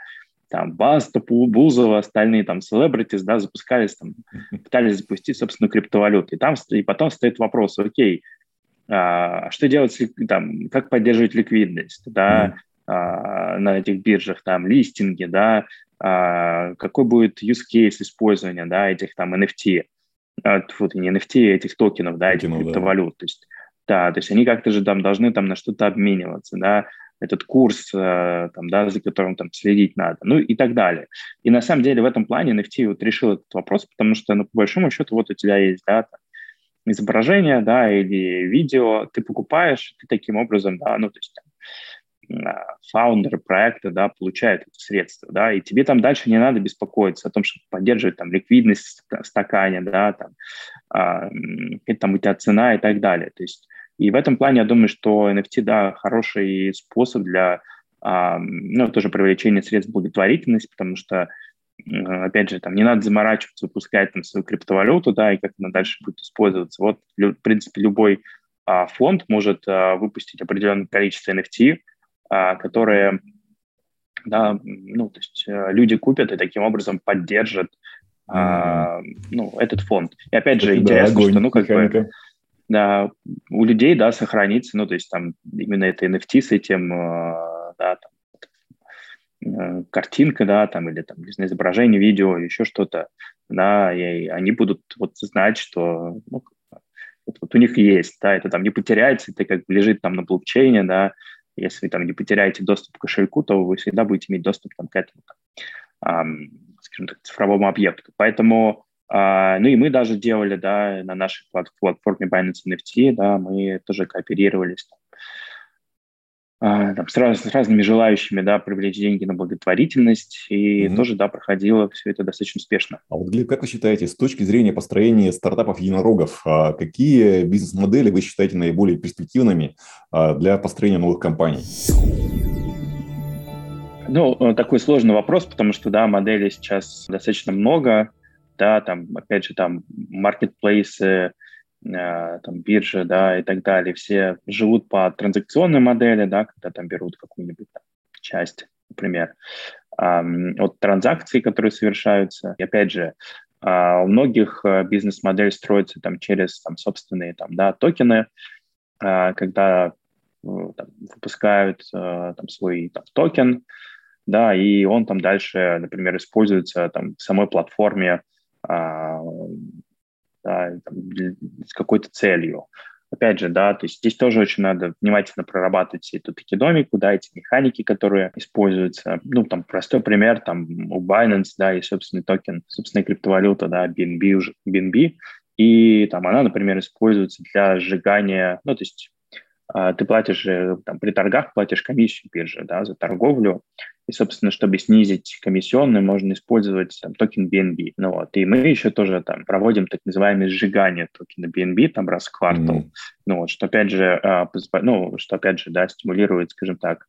там Баста, Бузова, остальные там селебритис, да, запускались там, [LAUGHS] пытались запустить, собственно, криптовалюту. И там и потом стоит вопрос, окей, а, что делать, там, как поддерживать ликвидность, да, а, на этих биржах, там, листинги, да, а, какой будет use case использования, да, этих там NFT, а, вот, не NFT, этих токенов, да, этих криптовалют, да. то есть, да, то есть они как-то же там должны там на что-то обмениваться, да, этот курс, э, там, да, за которым там следить надо, ну и так далее. И на самом деле в этом плане NFT вот решил этот вопрос, потому что, ну, по большому счету, вот у тебя есть, да, там, изображение, да, или видео, ты покупаешь, ты таким образом, да, ну, то есть фаундеры проекта, да, получают эти средства, да, и тебе там дальше не надо беспокоиться о том, чтобы поддерживать там ликвидность в стакане, да, там, а, там у тебя цена и так далее. То есть и в этом плане я думаю, что NFT, да, хороший способ для, а, ну, тоже привлечения средств благотворительности, потому что опять же, там не надо заморачиваться, выпускать там свою криптовалюту, да, и как она дальше будет использоваться. Вот, в принципе, любой а, фонд может а, выпустить определенное количество NFT, а, которые, да, ну, то есть а, люди купят и таким образом поддержат а, ну, этот фонд. И опять же, интересно, да, что, ну, как механика. бы, да, у людей, да, сохранится, ну, то есть там именно это NFT с этим, а, да, там, Э, картинка, да, там, или там, не знаю, изображение, видео, еще что-то, да, и они будут вот знать, что ну, вот, вот у них есть, да, это там не потеряется, это как бы лежит там на блокчейне, да, если вы там не потеряете доступ к кошельку, то вы всегда будете иметь доступ там, к этому, там, эм, скажем так, цифровому объекту. Поэтому, э, ну и мы даже делали, да, на нашей платформе Binance NFT, да, мы тоже кооперировались там, а, там, с, раз, с разными желающими да, привлечь деньги на благотворительность, и mm-hmm. тоже да, проходило все это достаточно успешно. А вот, Глеб, как вы считаете, с точки зрения построения стартапов единорогов, а какие бизнес-модели вы считаете наиболее перспективными а, для построения новых компаний? Ну, э, такой сложный вопрос, потому что, да, моделей сейчас достаточно много, да, там, опять же, там, маркетплейсы, Э, там, биржи, да, и так далее, все живут по транзакционной модели, да, когда там берут какую-нибудь там, часть, например, от транзакций, которые совершаются. И опять же, а, у многих э, бизнес-модель строится там через там, собственные там, да, токены, а, когда э, там, выпускают там, свой там, токен, да, и он там дальше, например, используется там в самой платформе а, да, с какой-то целью. Опять же, да, то есть здесь тоже очень надо внимательно прорабатывать эту токеномику, да, эти механики, которые используются. Ну, там, простой пример, там, у Binance, да, есть собственный токен, собственная криптовалюта, да, BNB, уже, BNB, и там она, например, используется для сжигания, ну, то есть а, ты платишь, там, при торгах платишь комиссию биржи, да, за торговлю, и, собственно, чтобы снизить комиссионные, можно использовать там, токен BNB. Ну, вот. И мы еще тоже там проводим так называемое сжигание токена BNB там раз в квартал. Mm-hmm. Ну, вот, что опять же, а, ну, что опять же, да, стимулирует, скажем так,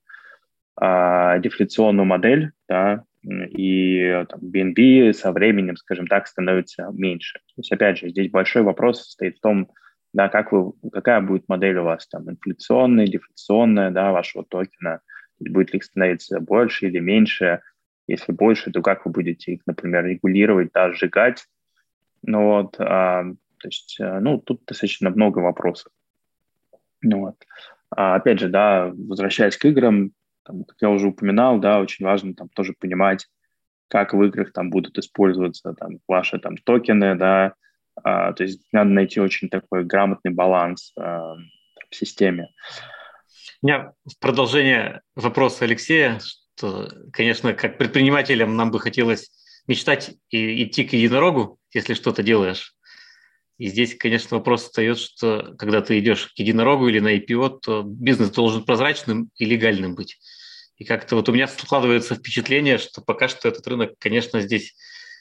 а, дефляционную модель, да, и там, BNB со временем, скажем так, становится меньше. То есть, опять же, здесь большой вопрос стоит в том, да, как вы, какая будет модель у вас, там, инфляционная, дефляционная, да, вашего токена, будет ли их становиться больше или меньше, если больше, то как вы будете их, например, регулировать, да, сжигать, ну вот, а, то есть, э, ну, тут достаточно много вопросов. Ну вот. А, опять же, да, возвращаясь к играм, там, как я уже упоминал, да, очень важно там тоже понимать, как в играх там будут использоваться там ваши там токены, да, а, то есть надо найти очень такой грамотный баланс а, в системе. У меня в продолжение вопроса Алексея, что, конечно, как предпринимателям нам бы хотелось мечтать и идти к единорогу, если что-то делаешь. И здесь, конечно, вопрос встает, что когда ты идешь к единорогу или на IPO, то бизнес должен прозрачным и легальным быть. И как-то вот у меня складывается впечатление, что пока что этот рынок, конечно, здесь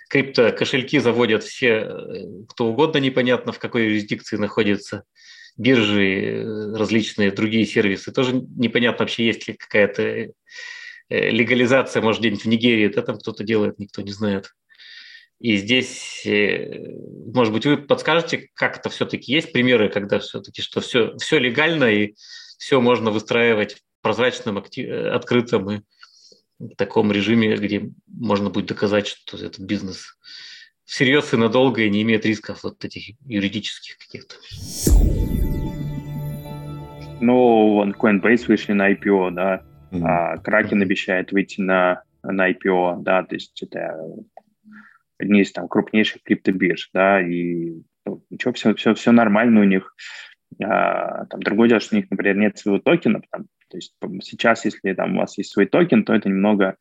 крипто-кошельки заводят все, э, кто угодно, непонятно в какой юрисдикции находится, биржи, э, различные другие сервисы. Тоже непонятно вообще, есть ли какая-то э, легализация, может, где-нибудь в Нигерии, да, там кто-то делает, никто не знает. И здесь, может быть, вы подскажете, как это все-таки есть примеры, когда все-таки что все, все легально и все можно выстраивать прозрачным, актив, открытым и в таком режиме, где можно будет доказать, что этот бизнес всерьез и надолго и не имеет рисков вот этих юридических каких-то. Ну, вон Coinbase вышли на IPO, да, mm-hmm. а Kraken обещает выйти на, на IPO, да, то есть это одни из там крупнейших криптобирж, да, и ну, ничего, все, все, все нормально у них. А, там другое дело, что у них, например, нет своего токена, там, то есть сейчас, если там у вас есть свой токен, то это немного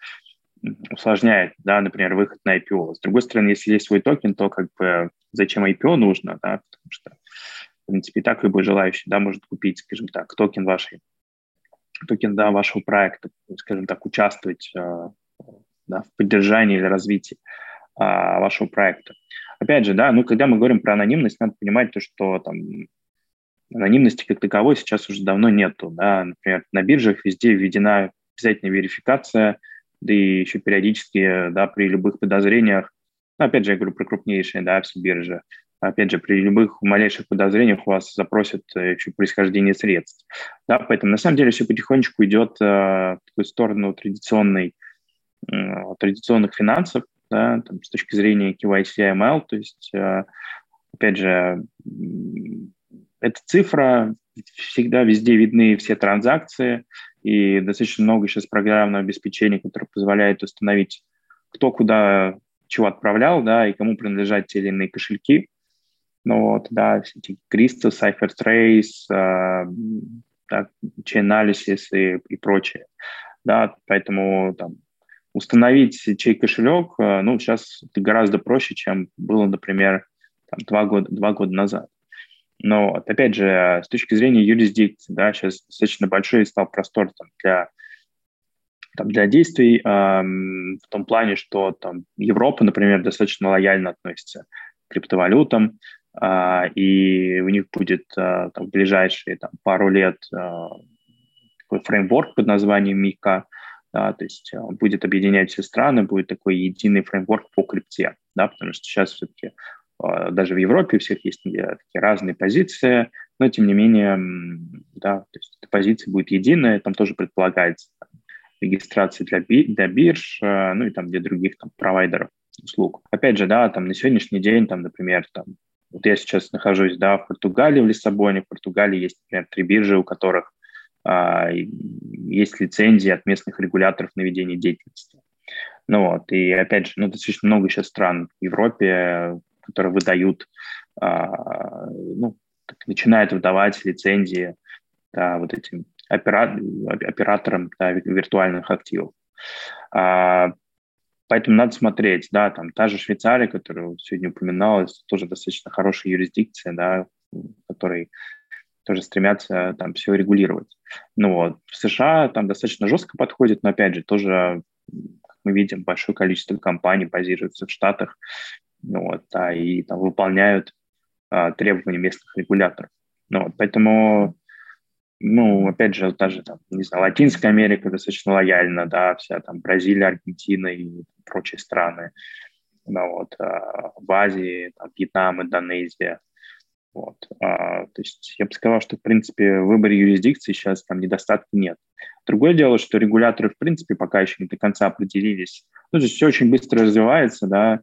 усложняет, да, например, выход на IPO. С другой стороны, если есть свой токен, то как бы зачем IPO нужно, да, потому что, в принципе, и так любой желающий, да, может купить, скажем так, токен вашей токен да, вашего проекта, скажем так, участвовать э, да, в поддержании или развитии а, вашего проекта. Опять же, да, ну, когда мы говорим про анонимность, надо понимать то, что там анонимности как таковой сейчас уже давно нету. Да? Например, на биржах везде введена обязательная верификация, да и еще периодически, да, при любых подозрениях, ну, опять же, я говорю про крупнейшие, да, все биржи, опять же, при любых малейших подозрениях у вас запросят э, еще происхождение средств. Да, поэтому на самом деле все потихонечку идет э, в сторону традиционной, э, традиционных финансов, да, там, с точки зрения KYC ML, то есть, э, опять же, эта цифра, всегда везде видны все транзакции, и достаточно много сейчас программного обеспечения, которое позволяет установить, кто куда чего отправлял, да, и кому принадлежат те или иные кошельки. Ну вот, да, все эти Crystal, CipherTrace, э, да, Chainalysis и, и прочее. Да, поэтому там, установить чей кошелек, э, ну, сейчас гораздо проще, чем было, например, там, два, года, два года назад. Но вот, опять же, с точки зрения юрисдикции, да, сейчас достаточно большой стал простор там, для, там, для действий эм, в том плане, что там, Европа, например, достаточно лояльно относится к криптовалютам, э, и у них будет э, там, в ближайшие там, пару лет э, такой фреймворк под названием МИКА, да, то есть он будет объединять все страны, будет такой единый фреймворк по крипте, да, потому что сейчас все-таки а, даже в Европе у всех есть такие разные позиции, но тем не менее, да, то есть эта позиция будет единая, там тоже предполагается регистрация для, би, для бирж, а, ну и там для других там провайдеров услуг. Опять же, да, там на сегодняшний день, там, например, там, вот я сейчас нахожусь, да, в Португалии, в Лиссабоне, в Португалии есть, например, три биржи, у которых а, есть лицензии от местных регуляторов на ведение деятельности. Ну вот, и опять же, ну, достаточно много сейчас стран в Европе, которые выдают, а, ну, начинают выдавать лицензии да, вот этим опера... операторам да, виртуальных активов. А, поэтому надо смотреть, да, там та же Швейцария, которая сегодня упоминалась, тоже достаточно хорошая юрисдикция, да, которой тоже стремятся там все регулировать. Ну вот, в США там достаточно жестко подходит, но опять же, тоже, как мы видим, большое количество компаний базируется в Штатах, ну, вот, а, и там, выполняют а, требования местных регуляторов. Ну, вот, поэтому, ну, опять же, даже там, не знаю, Латинская Америка достаточно лояльна, да, вся там Бразилия, Аргентина и прочие страны. Ну, вот, а, в Азии, там, Вьетнам, Индонезия. Вот. А, то есть я бы сказал, что, в принципе, в выборе юрисдикции сейчас там недостатка нет. Другое дело, что регуляторы, в принципе, пока еще не до конца определились. Ну, то есть все очень быстро развивается, да,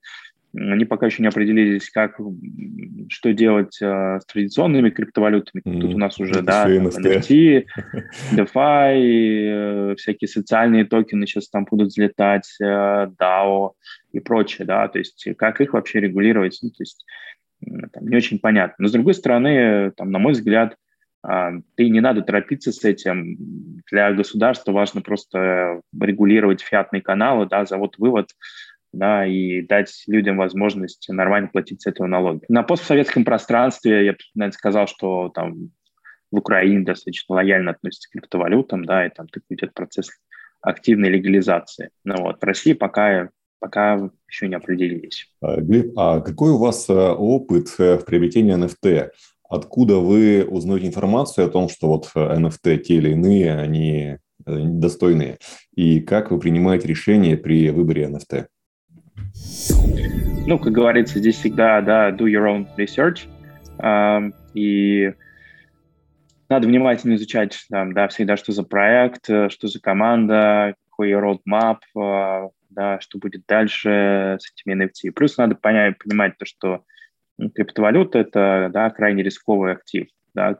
они пока еще не определились, как, что делать э, с традиционными криптовалютами. Mm-hmm. Тут у нас уже, да, NFT, DeFi, э, всякие социальные токены сейчас там будут взлетать, э, DAO и прочее, да, то есть как их вообще регулировать, ну, то есть там, не очень понятно. Но, с другой стороны, там, на мой взгляд, э, ты не надо торопиться с этим. Для государства важно просто регулировать фиатные каналы, да, завод-вывод, да, и дать людям возможность нормально платить с этого налоги. На постсоветском пространстве я бы, наверное, сказал, что там в Украине достаточно лояльно относятся к криптовалютам, да, и там идет процесс активной легализации. Ну вот в России пока пока еще не определились. А, Глеб, а какой у вас э, опыт э, в приобретении NFT? Откуда вы узнаете информацию о том, что вот NFT э, те или иные, они достойные? И как вы принимаете решение при выборе NFT? Ну, как говорится, здесь всегда, да, do your own research. Um, и надо внимательно изучать, там, да, всегда, что за проект, э, что за команда, какой roadmap, uh, да, что будет дальше с этими NFT. Плюс надо понять, понимать то, что ну, криптовалюта – это, да, крайне рисковый актив, да,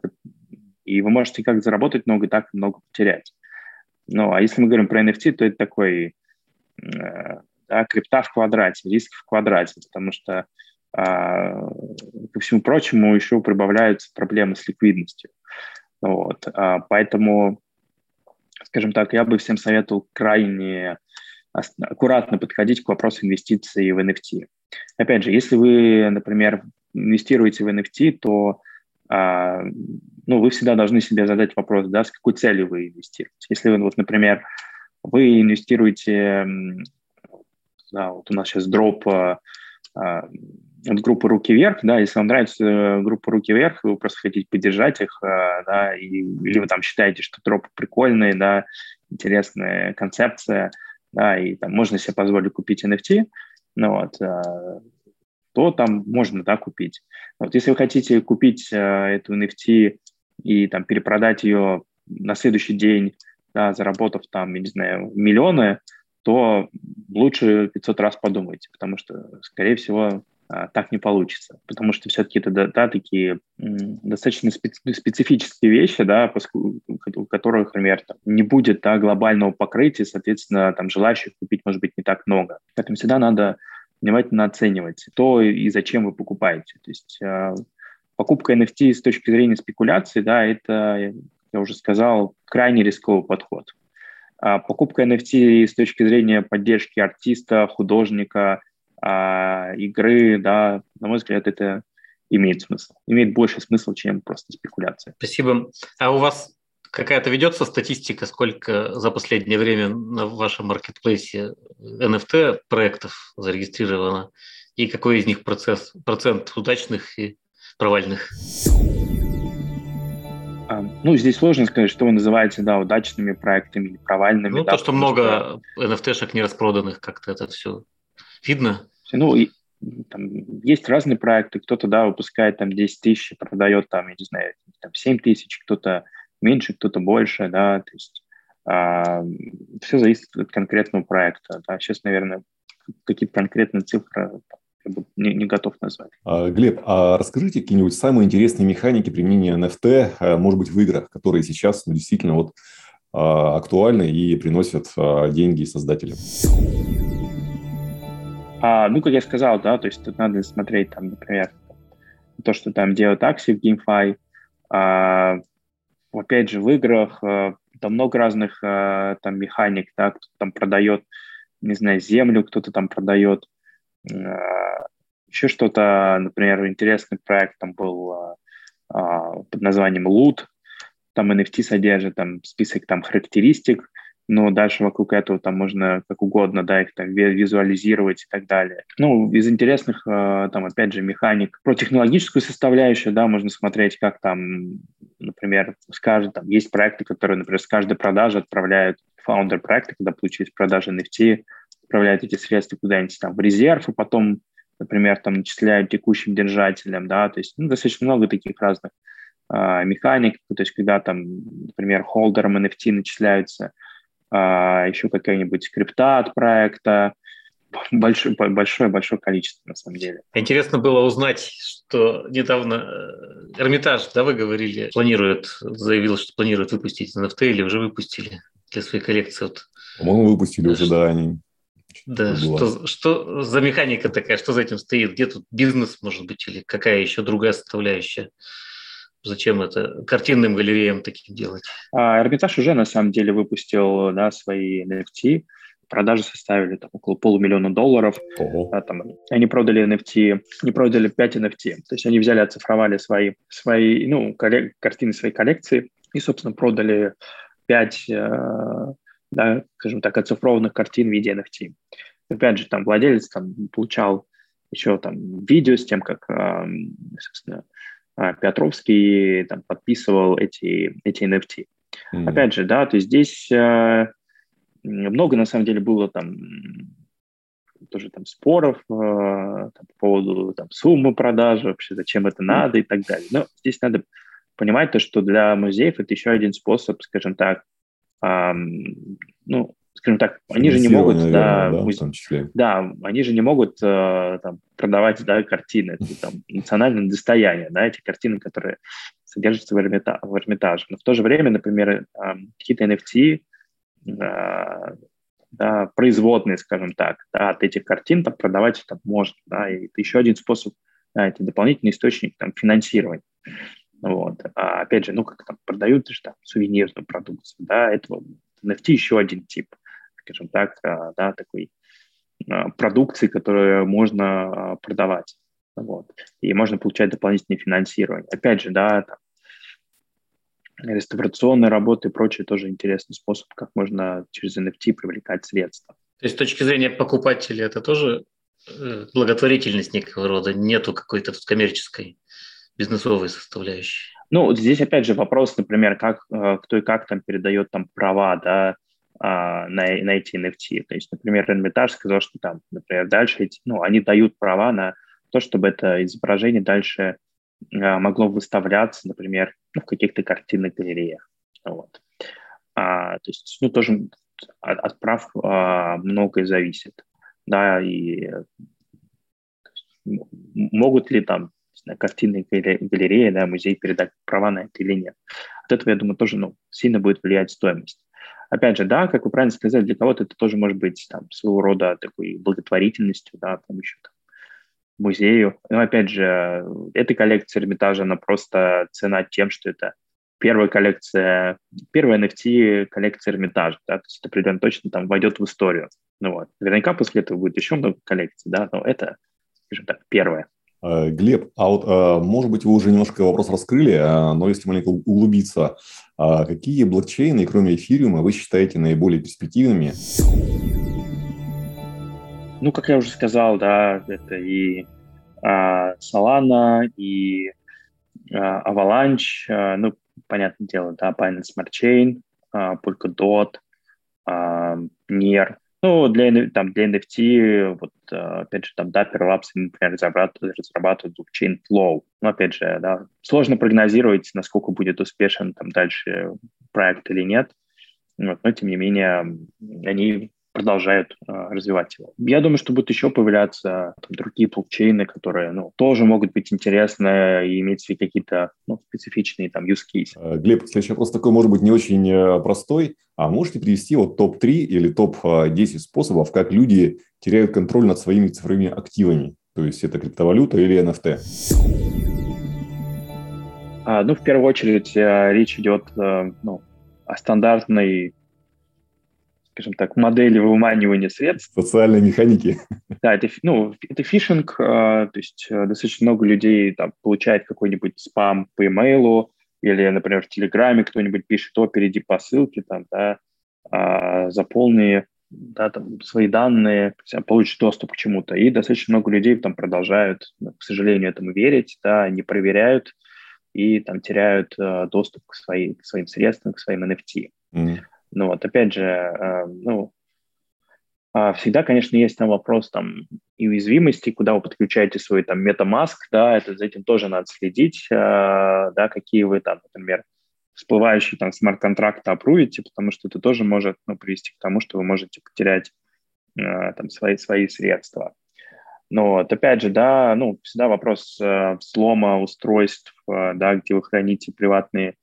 и вы можете как заработать много, так и много потерять. Ну, а если мы говорим про NFT, то это такой э, да, крипта в квадрате, риск в квадрате, потому что а, ко всему прочему еще прибавляются проблемы с ликвидностью. Вот. А, поэтому, скажем так, я бы всем советовал крайне аккуратно подходить к вопросу инвестиций в NFT. Опять же, если вы, например, инвестируете в NFT, то ну, вы всегда должны себе задать вопрос, да, с какой целью вы инвестируете. Если вы, вот, например, вы инвестируете, да, вот у нас сейчас дроп от группы «Руки вверх», да, если вам нравится группа «Руки вверх», вы просто хотите поддержать их, да, и, или вы там считаете, что дроп прикольный, да, интересная концепция, да, и там можно себе позволить купить NFT, ну вот, то там можно, да, купить. Вот если вы хотите купить э, эту NFT и там перепродать ее на следующий день, да, заработав там, я не знаю, миллионы, то лучше 500 раз подумайте, потому что, скорее всего, а, так не получится, потому что все-таки это да, такие достаточно специфические вещи, да, у которых, например, там, не будет да, глобального покрытия, соответственно, там желающих купить может быть не так много. Поэтому всегда надо внимательно оценивать то и зачем вы покупаете. То есть э, покупка NFT с точки зрения спекуляции, да, это, я уже сказал, крайне рисковый подход. А покупка NFT с точки зрения поддержки артиста, художника, а, игры, да, на мой взгляд, это имеет смысл. Имеет больше смысла, чем просто спекуляция. Спасибо. А у вас какая-то ведется статистика, сколько за последнее время на вашем маркетплейсе NFT проектов зарегистрировано, и какой из них процесс, процент удачных и провальных? Ну, здесь сложно сказать, что вы называете, да, удачными проектами или провальными. Ну, да, то, что много что... NFT-шек не распроданных, как-то это все видно? Ну, и, там, есть разные проекты, кто-то, да, выпускает там 10 тысяч, продает там, я не знаю, там 7 тысяч, кто-то меньше, кто-то больше, да, то есть а, все зависит от конкретного проекта, да, сейчас, наверное, какие-то конкретные цифры я не, не готов назвать. А, Глеб, а расскажите какие-нибудь самые интересные механики применения NFT, а, может быть, в играх, которые сейчас ну, действительно вот а, актуальны и приносят деньги создателям? А, ну, как я сказал, да, то есть тут надо смотреть, там, например, то, что там делают акции в GameFi, а, опять же, в играх э, там много разных э, там механик, да, кто там продает, не знаю, землю, кто-то там продает, еще что-то, например, интересный проект там был под названием Loot, там NFT содержит там список там характеристик, но дальше вокруг этого там можно как угодно, да, их там визуализировать и так далее. Ну, из интересных, там, опять же, механик. Про технологическую составляющую, да, можно смотреть, как там, например, с каждой, там, есть проекты, которые, например, с каждой продажи отправляют фаундер проекта, когда получились продажи NFT, отправляют эти средства куда-нибудь там в резерв, и потом, например, там начисляют текущим держателям, да, то есть ну, достаточно много таких разных э, механик, то есть когда там, например, холдерам NFT начисляются а, еще какая-нибудь скрипта от проекта, большое, большое, большое количество на самом деле. Интересно было узнать, что недавно э, Эрмитаж, да, вы говорили, планирует, заявил, что планирует выпустить NFT или уже выпустили для своей коллекции. Вот. По-моему, выпустили уже, да, они. Да, что, что за механика такая, что за этим стоит? Где тут бизнес, может быть, или какая еще другая составляющая? Зачем это картинным галереям таким делать? А, Эрмитаж уже на самом деле выпустил да, свои NFT. Продажи составили там, около полумиллиона долларов. А, там, они продали NFT, не продали 5 NFT. То есть они взяли, оцифровали свои, свои ну, коллек- картины своей коллекции и, собственно, продали 5, э, да, скажем так, оцифрованных картин в виде NFT. Опять же, там владелец там, получал еще там видео с тем, как, собственно, а, Петровский там, подписывал эти, эти NFT. Mm-hmm. Опять же, да, то есть здесь э, много на самом деле было там тоже там споров э, там, по поводу там, суммы продажи, вообще зачем это надо и так далее. Но здесь надо понимать то, что для музеев это еще один способ, скажем так, ну, скажем так, они же не могут, наверное, да, да, муз... да, они же не могут э, там, продавать да, картины, это там национальное достояние, да, эти картины, которые содержатся в, Эрмита... в Эрмитаже. Но в то же время, например, э, какие-то NFT, э, да, производные, скажем так, да, от этих картин там, продавать там можно, да, и это еще один способ, да, это дополнительный источник там, финансирования. Вот. А опять же, ну, как там продают же там сувенирную продукцию, да, это NFT еще один тип скажем так, а, да, такой а, продукции, которую можно а, продавать. Вот. И можно получать дополнительное финансирование. Опять же, да, там, реставрационные работы и прочее тоже интересный способ, как можно через NFT привлекать средства. То есть с точки зрения покупателя это тоже э, благотворительность некого рода, нету какой-то тут коммерческой бизнесовой составляющей. Ну, здесь опять же вопрос, например, как, э, кто и как там передает там права, да, а, на, на эти NFT. То есть, например, Эрмитаж сказал, что там, например, дальше эти, ну, они дают права на то, чтобы это изображение дальше а, могло выставляться, например, ну, в каких-то картинных галереях. Вот. А, то есть, ну, тоже от, от прав а, многое зависит. Да, и могут ли там знаю, картинные галереи, да, музей передать права на это или нет. От этого, я думаю, тоже ну, сильно будет влиять стоимость. Опять же, да, как вы правильно сказали, для кого-то это тоже может быть там, своего рода такой благотворительностью, да, помощью там, музею. Но опять же, эта коллекция Эрмитажа, она просто цена тем, что это первая коллекция, первая NFT коллекция Эрмитажа, да, то есть это определенно точно там войдет в историю. Ну вот. Наверняка после этого будет еще много коллекций, да, но это, скажем так, первая. Э, Глеб, а вот, э, может быть, вы уже немножко вопрос раскрыли, э, но если маленько углубиться, какие блокчейны, кроме эфириума, вы считаете наиболее перспективными? Ну, как я уже сказал, да, это и а, Solana, и а, Avalanche, ну, понятное дело, да, Binance Smart Chain, а, Polkadot, а, ну, для, там, для NFT, вот, э, опять же, там, Dapper Labs, например, разрабатывают, разрабатывают блокчейн Flow. Но, опять же, да, сложно прогнозировать, насколько будет успешен там дальше проект или нет. Вот, но, тем не менее, они продолжают э, развивать его. Я думаю, что будут еще появляться там, другие блокчейны, которые ну, тоже могут быть интересны и иметь свои какие-то ну, специфичные там use cases. Э, Глеб, следующий вопрос такой, может быть, не очень э, простой. А можете привести вот топ-3 или топ-10 способов, как люди теряют контроль над своими цифровыми активами? То есть это криптовалюта или NFT? А, ну, в первую очередь, э, речь идет ну, о стандартной скажем так, модели выманивания средств. Социальной механики. Да, это, ну, это фишинг, э, то есть э, достаточно много людей там, получает какой-нибудь спам по имейлу, или, например, в Телеграме кто-нибудь пишет, о, перейди по ссылке, там, да, а, заполни да, там, свои данные, получишь доступ к чему-то. И достаточно много людей там продолжают, к сожалению, этому верить, да, не проверяют и там теряют э, доступ к, своей, к своим средствам, к своим NFT. Mm-hmm. Ну вот, опять же, э, ну, а, всегда, конечно, есть там вопрос там и уязвимости, куда вы подключаете свой там MetaMask, да, это за этим тоже надо следить, э, да, какие вы там, например, всплывающие там смарт-контракты опрувите, потому что это тоже может ну, привести к тому, что вы можете потерять э, там свои, свои средства. Но вот, опять же, да, ну, всегда вопрос э, слома устройств, э, да, где вы храните приватные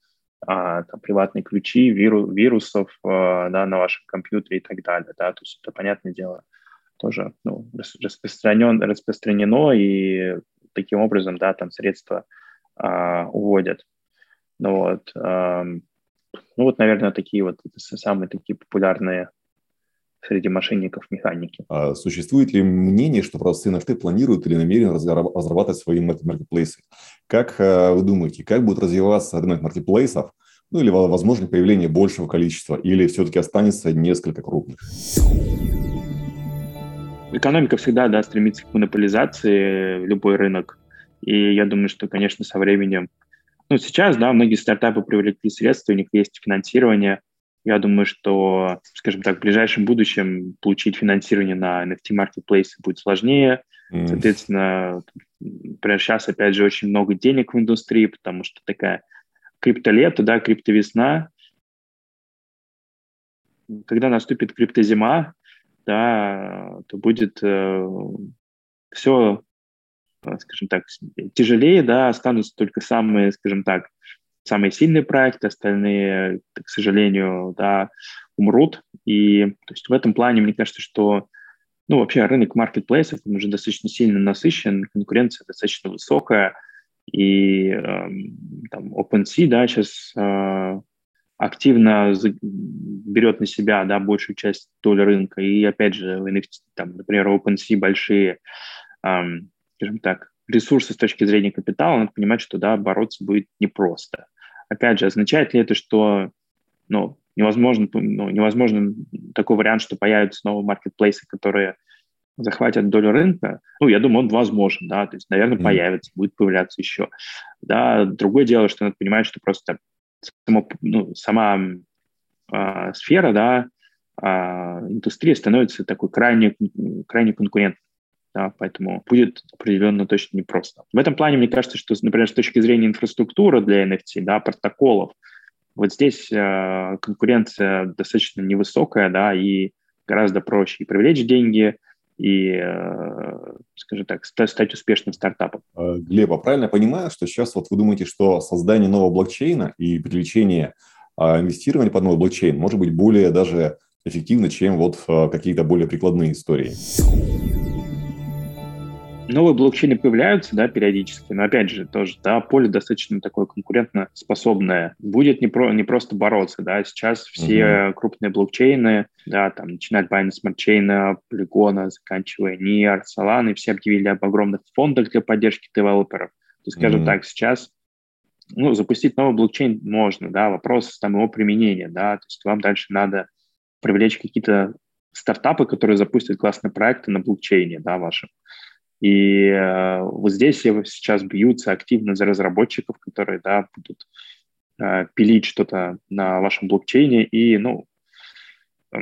а, там, приватные ключи, виру, вирусов а, да, на вашем компьютере и так далее. Да? То есть это, понятное дело, тоже ну, распространен, распространено, и таким образом да, там средства а, уводят. Ну вот, а, ну вот, наверное, такие вот самые такие популярные среди мошенников механики. А существует ли мнение, что продавцы NFT планируют или намерены разрабатывать свои маркетплейсы? Как э, вы думаете, как будет развиваться рынок маркетплейсов? Ну или возможно появление большего количества, или все-таки останется несколько крупных? Экономика всегда да, стремится к монополизации, любой рынок. И я думаю, что, конечно, со временем... Ну, сейчас, да, многие стартапы привлекли средства, у них есть финансирование, я думаю, что, скажем так, в ближайшем будущем получить финансирование на NFT marketplace будет сложнее. Mm. Соответственно, например, сейчас, опять же, очень много денег в индустрии, потому что такая криптолето, да, криптовесна. Когда наступит криптозима, да, то будет э, все, скажем так, тяжелее, да, останутся только самые, скажем так, самые сильные проекты, остальные, к сожалению, да, умрут. И то есть в этом плане мне кажется, что ну, вообще рынок маркетплейсов уже достаточно сильно насыщен, конкуренция достаточно высокая, и э, там OpenSea, да, сейчас э, активно берет на себя, да, большую часть доли рынка, и опять же, NFT, там, например, OpenSea большие, э, скажем так, ресурсы с точки зрения капитала, надо понимать, что да, бороться будет непросто. Опять же, означает ли это, что ну, невозможно, ну, невозможно такой вариант, что появятся новые маркетплейсы, которые захватят долю рынка, ну, я думаю, он возможен, да, то есть, наверное, mm-hmm. появится, будет появляться еще. Да, другое дело, что надо понимать, что просто само, ну, сама э, сфера, да, э, индустрия становится такой крайне, крайне конкурентной. Да, поэтому будет определенно точно непросто. В этом плане мне кажется, что, например, с точки зрения инфраструктуры для NFT, да, протоколов, вот здесь э, конкуренция достаточно невысокая, да, и гораздо проще и привлечь деньги, и, э, скажем так, стать успешным стартапом. Э, Глеб, а правильно я понимаю, что сейчас вот вы думаете, что создание нового блокчейна и привлечение а, инвестирования под новый блокчейн может быть более даже эффективно, чем вот э, какие-то более прикладные истории? Новые блокчейны появляются, да, периодически, но опять же, тоже, да, поле достаточно такое конкурентно способное. Будет не, про, не просто бороться, да, сейчас все uh-huh. крупные блокчейны, да, там, начиная от Binance Smart Chain, Polygon, заканчивая NIR, Solana, и все объявили об огромных фондах для поддержки девелоперов. То есть, скажем uh-huh. так, сейчас ну, запустить новый блокчейн можно, да, вопрос там его применения, да, то есть вам дальше надо привлечь какие-то стартапы, которые запустят классные проекты на блокчейне, да, вашем. И э, вот здесь сейчас бьются активно за разработчиков, которые да, будут э, пилить что-то на вашем блокчейне. И, ну, э,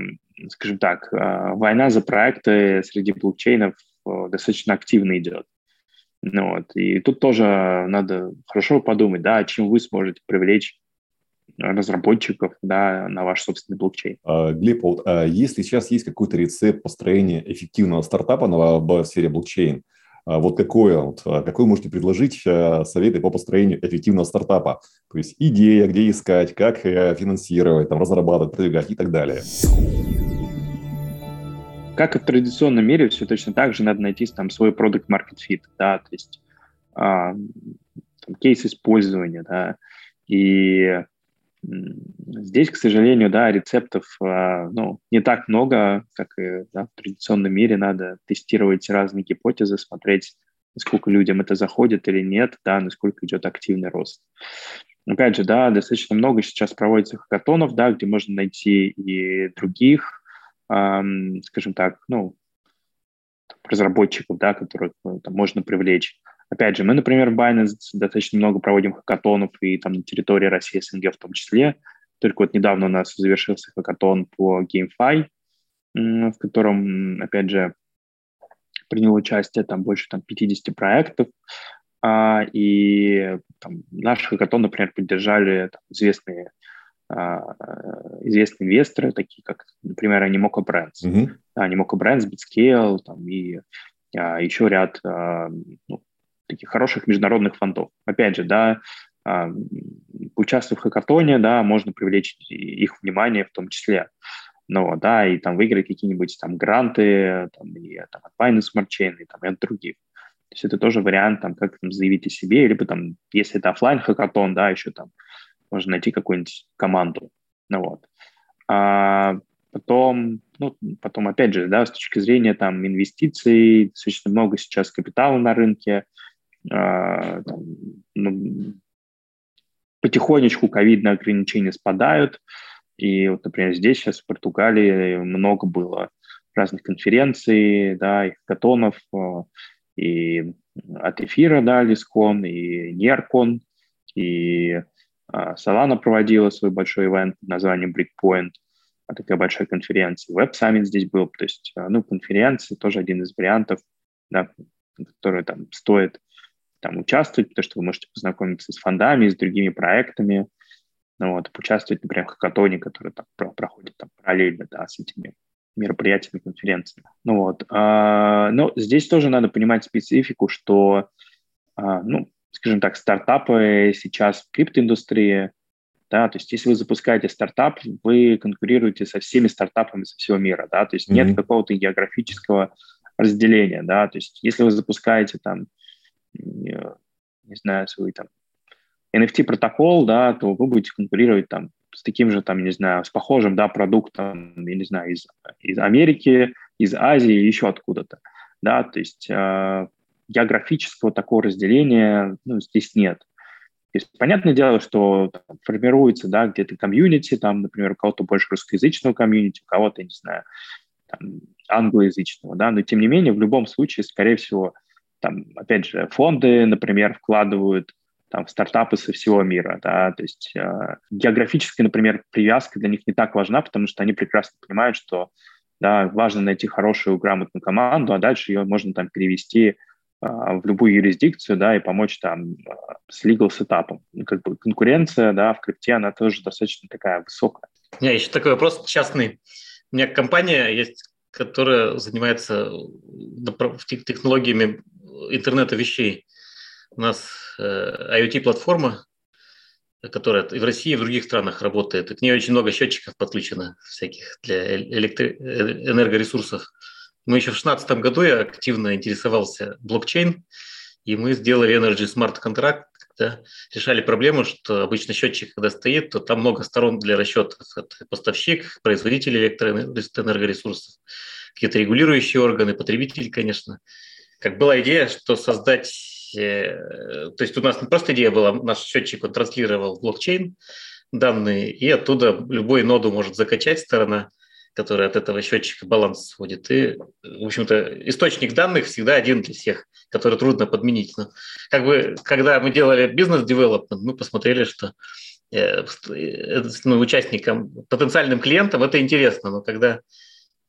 скажем так, э, война за проекты среди блокчейнов э, достаточно активно идет. Ну, вот. И тут тоже надо хорошо подумать, да, чем вы сможете привлечь разработчиков да, на ваш собственный блокчейн. А, Глеб, вот, а если сейчас есть какой-то рецепт построения эффективного стартапа на, в сфере блокчейн, а вот какое, вот, а какой можете предложить советы по построению эффективного стартапа? То есть идея, где искать, как э, финансировать, там, разрабатывать, продвигать и так далее. Как и в традиционном мире, все точно так же надо найти там свой продукт market fit, да, то есть а, там, кейс использования, да, и Здесь, к сожалению, да, рецептов а, ну, не так много, как и да, в традиционном мире. Надо тестировать разные гипотезы, смотреть, насколько людям это заходит или нет, да, насколько идет активный рост. Опять же, да, достаточно много сейчас проводится хакатонов, да, где можно найти и других, эм, скажем так, ну, разработчиков, да, которых ну, там, можно привлечь. Опять же, мы, например, в Binance достаточно много проводим хакатонов и там на территории России, СНГ в том числе. Только вот недавно у нас завершился хакатон по GameFi, в котором, опять же, принял участие там больше там, 50 проектов. А, и там, наш хакатон, например, поддержали там, известные а, известные инвесторы, такие как, например, Animoca Brands. Mm-hmm. Animoca Brands, BitScale там, и а, еще ряд а, ну, таких хороших международных фондов. Опять же, да, а, участвуя в хакатоне, да, можно привлечь их внимание в том числе. Ну, да, и там выиграть какие-нибудь там гранты, там, и там, от Binance Smart Chain, и, там, и от других. То есть это тоже вариант, там, как там, заявить о себе, либо там, если это офлайн хакатон, да, еще там можно найти какую-нибудь команду. Ну, вот. А потом, ну, потом, опять же, да, с точки зрения там инвестиций, достаточно много сейчас капитала на рынке, там, ну, потихонечку ковидные ограничения спадают. И вот, например, здесь сейчас в Португалии много было разных конференций, да, и хакатонов, а, и от эфира, да, Лискон, и Неркон, и Solana проводила свой большой ивент под названием Breakpoint, такая большая конференция. Web Summit здесь был, то есть, ну, конференция тоже один из вариантов, да, который там стоит там участвовать, потому что вы можете познакомиться с фондами, с другими проектами, ну, вот, поучаствовать, например, в хакатоне, который там проходит там, параллельно да, с этими мероприятиями, конференциями. Ну вот, а, но здесь тоже надо понимать специфику, что, а, ну, скажем так, стартапы сейчас в криптоиндустрии, да, то есть если вы запускаете стартап, вы конкурируете со всеми стартапами со всего мира, да, то есть mm-hmm. нет какого-то географического разделения, да, то есть если вы запускаете там не знаю, свой там NFT-протокол, да, то вы будете конкурировать там с таким же, там, не знаю, с похожим, да, продуктом, я не знаю, из, из Америки, из Азии, еще откуда-то, да, то есть э, географического такого разделения ну, здесь нет. То есть, понятное дело, что там, формируется да, где-то комьюнити, там, например, у кого-то больше русскоязычного комьюнити, у кого-то, не знаю, там, англоязычного, да, но тем не менее, в любом случае, скорее всего, там, опять же, фонды, например, вкладывают там, в стартапы со всего мира, да, то есть э, географическая, например, привязка для них не так важна, потому что они прекрасно понимают, что да, важно найти хорошую, грамотную команду, а дальше ее можно там перевести а, в любую юрисдикцию, да, и помочь там а, с legal сетапом. Ну, как бы конкуренция, да, в крипте, она тоже достаточно такая высокая. У меня еще такой вопрос частный. У меня компания есть, которая занимается технологиями интернета вещей. У нас э, IoT-платформа, которая и в России, и в других странах работает. И к ней очень много счетчиков подключено всяких для электри... Э, энергоресурсов. Мы еще в 2016 году я активно интересовался блокчейн, и мы сделали Energy Smart Contract, когда решали проблему, что обычно счетчик, когда стоит, то там много сторон для расчетов. Это поставщик, производитель электроэнергоресурсов, какие-то регулирующие органы, потребители, конечно. Как была идея, что создать Э, то есть у нас не просто идея была, наш счетчик он транслировал блокчейн данные, и оттуда любой ноду может закачать сторона, которая от этого счетчика баланс сводит. И, в общем-то, источник данных всегда один для всех, который трудно подменить. Но как бы, когда мы делали бизнес-девелопмент, мы посмотрели, что э, э, ну, участникам, потенциальным клиентам это интересно, но когда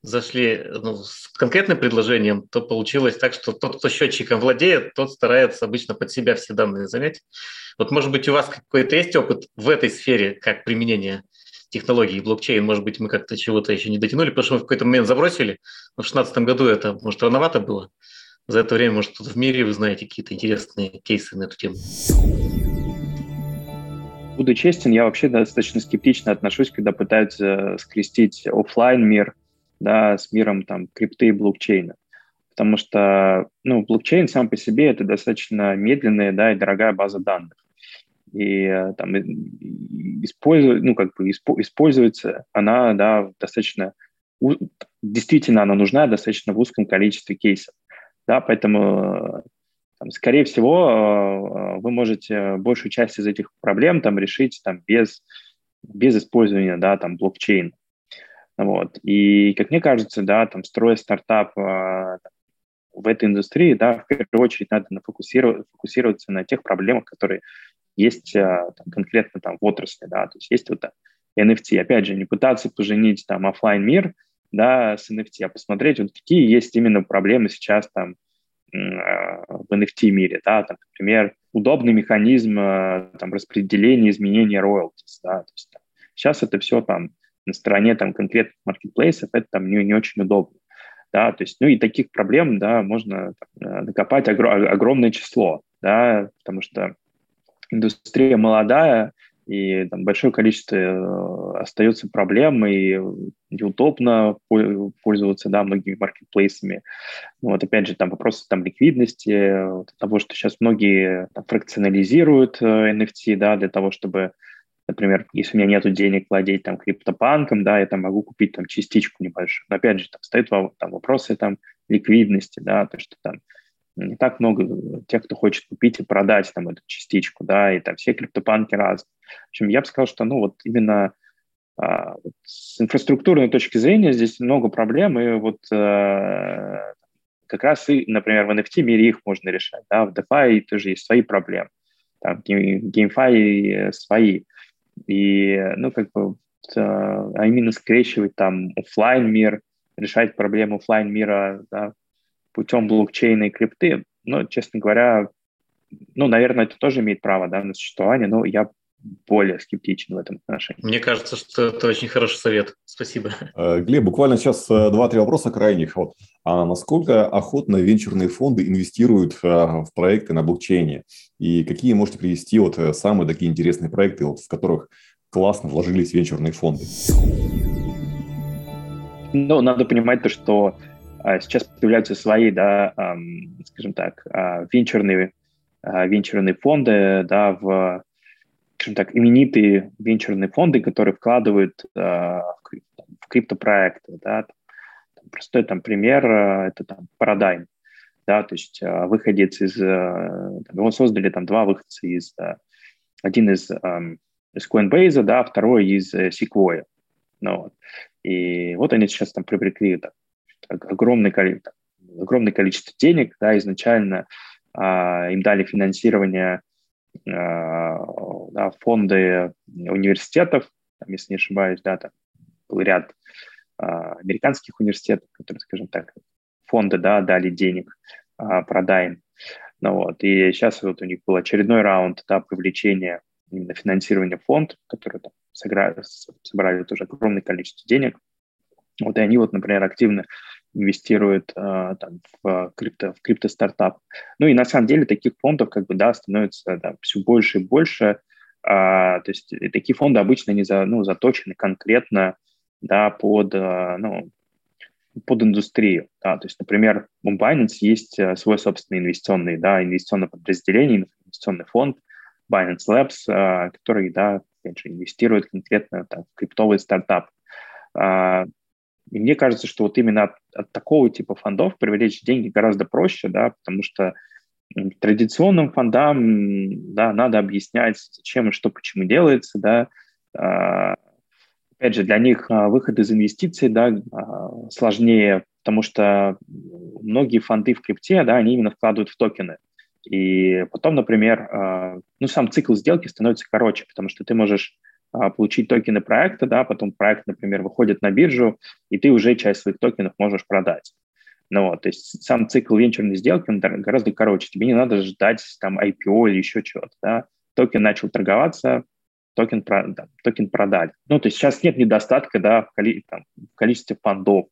зашли ну, с конкретным предложением, то получилось так, что тот, кто счетчиком владеет, тот старается обычно под себя все данные занять. Вот, может быть, у вас какой-то есть опыт в этой сфере, как применение технологий блокчейн, может быть, мы как-то чего-то еще не дотянули, потому что мы в какой-то момент забросили. Но в 2016 году это, может, рановато было. За это время, может, в мире вы знаете какие-то интересные кейсы на эту тему. Буду честен, я вообще достаточно скептично отношусь, когда пытаются скрестить офлайн мир – да, с миром там крипты и блокчейна. Потому что, ну, блокчейн сам по себе это достаточно медленная, да, и дорогая база данных. И э, там использует, ну, как бы используется она, да, достаточно, действительно она нужна достаточно в узком количестве кейсов. Да, поэтому там, скорее всего, э, вы можете большую часть из этих проблем там решить там без, без использования, да, там, блокчейна. Вот. И, как мне кажется, да, там, строя стартап э, в этой индустрии, да, в первую очередь надо фокусироваться, на тех проблемах, которые есть э, там, конкретно там в отрасли, да, то есть есть вот NFT. Опять же, не пытаться поженить там офлайн мир, да, с NFT, а посмотреть, вот какие есть именно проблемы сейчас там в NFT мире, да, там, например, удобный механизм там распределения, изменения роялтис, да, то есть там, сейчас это все там на стороне там конкретных маркетплейсов, это там не, не очень удобно. Да, то есть, ну и таких проблем, да, можно там, э, накопать огр- огромное число, да, потому что индустрия молодая, и там большое количество э, остается проблем, и неудобно пользоваться, да, многими маркетплейсами. Ну, вот опять же, там вопросы там ликвидности, вот, того, что сейчас многие там, фракционализируют э, NFT, да, для того, чтобы Например, если у меня нет денег владеть там криптопанком, да, я там могу купить там частичку небольшую. Но опять же, там стоят там, вопросы там ликвидности, да, то, что там не так много тех, кто хочет купить и продать там эту частичку, да, и там все криптопанки разные. В общем, я бы сказал, что, ну, вот именно а, вот с инфраструктурной точки зрения здесь много проблем, и вот а, как раз и, например, в NFT мире их можно решать, да, в DeFi тоже есть свои проблемы, там в GameFi свои. И, ну, как бы, а именно скрещивать там офлайн мир, решать проблему офлайн мира да, путем блокчейна и крипты, ну, честно говоря, ну, наверное, это тоже имеет право да, на существование, но я более скептичен в этом отношении. Мне кажется, что это очень хороший совет. Спасибо. Э, Глеб, буквально сейчас э, два-три вопроса крайних. Вот. А насколько охотно венчурные фонды инвестируют э, в проекты на блокчейне? И какие можете привести вот самые такие интересные проекты, вот, в которых классно вложились венчурные фонды? Ну, надо понимать то, что а, сейчас появляются свои, да, скажем так, э, венчурные, э, венчурные фонды, да, в скажем так, именитые венчурные фонды, которые вкладывают э, в, криптопроекты. Да? Там, простой там, пример э, – это там, Paradigm. да, то есть выходец из, его создали там два выходца из, один из, из Coinbase, да, второй из Sequoia, ну, вот. И вот они сейчас там привлекли так, огромное, количество, огромное количество денег, да, изначально а, им дали финансирование да, фонды университетов, там, если не ошибаюсь, да, там был ряд а, американских университетов, которые, скажем так, фонды, да, дали денег, а, продай Ну, вот, и сейчас вот у них был очередной раунд, да, привлечения именно финансирования фонд, который там сыграли, собрали тоже огромное количество денег. Вот и они вот, например, активно инвестируют э, там, в, крипто, в крипто-стартап. Ну и на самом деле таких фондов как бы, да, становится да, все больше и больше. А, то есть такие фонды обычно не за, ну, заточены конкретно да, под, а, ну, под индустрию. Да. То есть, например, у Binance есть э, свой собственный инвестиционный, да, инвестиционное подразделение, инвестиционный фонд Binance Labs, а, который, да, опять же, инвестирует конкретно там, в криптовый стартап. И мне кажется, что вот именно от, от такого типа фондов привлечь деньги гораздо проще, да, потому что традиционным фондам, да, надо объяснять, зачем и что, почему делается, да. А, опять же, для них а, выход из инвестиций, да, а, сложнее, потому что многие фонды в крипте, да, они именно вкладывают в токены. И потом, например, ну, сам цикл сделки становится короче, потому что ты можешь получить токены проекта, да, потом проект, например, выходит на биржу, и ты уже часть своих токенов можешь продать. Ну, вот, то есть сам цикл венчурной сделки он гораздо короче. Тебе не надо ждать там IPO или еще чего-то. Да? Токен начал торговаться, токен, да, токен продали. Ну, то есть сейчас нет недостатка да, в, коли, там, в количестве фондов.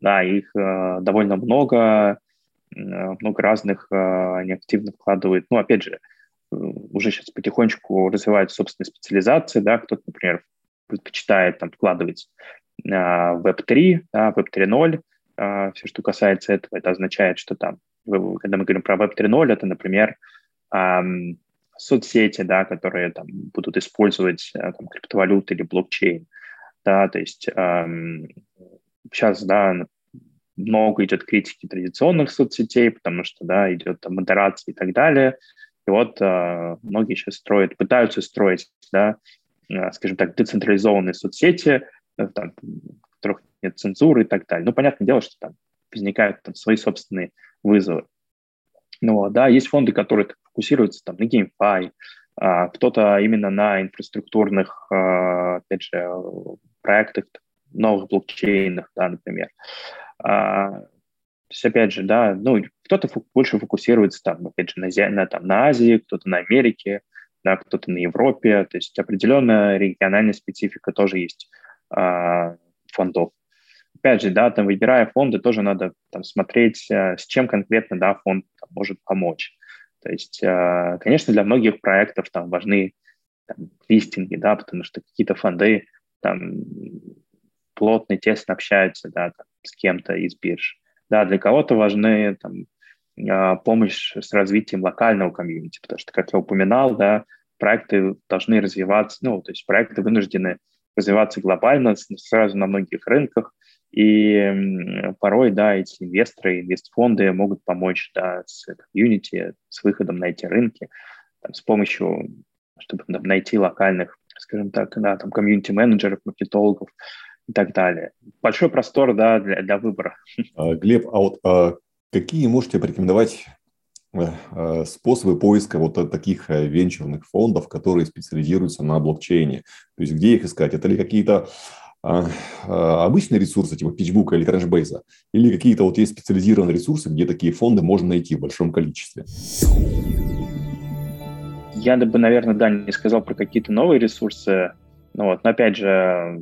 Да, их э, довольно много, э, много разных э, они активно вкладывают. Ну, опять же, э, уже сейчас потихонечку развивают собственные специализации, да, кто-то, например, предпочитает там вкладывать э, в Web3, да, Web 3.0, а, все, что касается этого, это означает, что там, когда мы говорим про Web 3.0, это, например, соцсети, да, которые там будут использовать э, там, криптовалюты или блокчейн, да, то есть эм, сейчас, да, много идет критики традиционных соцсетей, потому что, да, идет там, модерация и так далее, и вот э, многие сейчас строят, пытаются строить, да, э, скажем так, децентрализованные соцсети, э, там, которых нет цензуры и так далее. Ну, понятное дело, что там возникают там свои собственные вызовы. Ну, да, есть фонды, которые фокусируются там на GameFi, а, кто-то именно на инфраструктурных, а, опять же, проектах, новых блокчейнах, да, например. А, то есть, опять же, да, ну, кто-то фу- больше фокусируется там, опять же, на, на, там, на Азии, кто-то на Америке, да, кто-то на Европе, то есть определенная региональная специфика тоже есть а, фондов. Опять же, да, там, выбирая фонды, тоже надо там, смотреть, э, с чем конкретно да, фонд там, может помочь. То есть, э, конечно, для многих проектов там важны там, листинги, да, потому что какие-то фонды там плотно, тесно общаются, да, там, с кем-то из бирж. Да, для кого-то важны там, э, помощь с развитием локального комьюнити, потому что, как я упоминал, да, проекты должны развиваться, ну, то есть проекты вынуждены развиваться глобально, сразу на многих рынках, и порой, да, эти инвесторы, инвестфонды могут помочь, да, с комьюнити, с выходом на эти рынки, там, с помощью, чтобы там, найти локальных, скажем так, да, там, комьюнити-менеджеров, маркетологов и так далее. Большой простор, да, для, для выбора. А, Глеб, а вот а какие можете порекомендовать э, э, способы поиска вот таких э, венчурных фондов, которые специализируются на блокчейне? То есть где их искать? Это ли какие-то а, а, обычные ресурсы, типа PitchBook или Crunchbase, или какие-то вот есть специализированные ресурсы, где такие фонды можно найти в большом количестве? Я бы, наверное, да, не сказал про какие-то новые ресурсы. Ну вот, но опять же,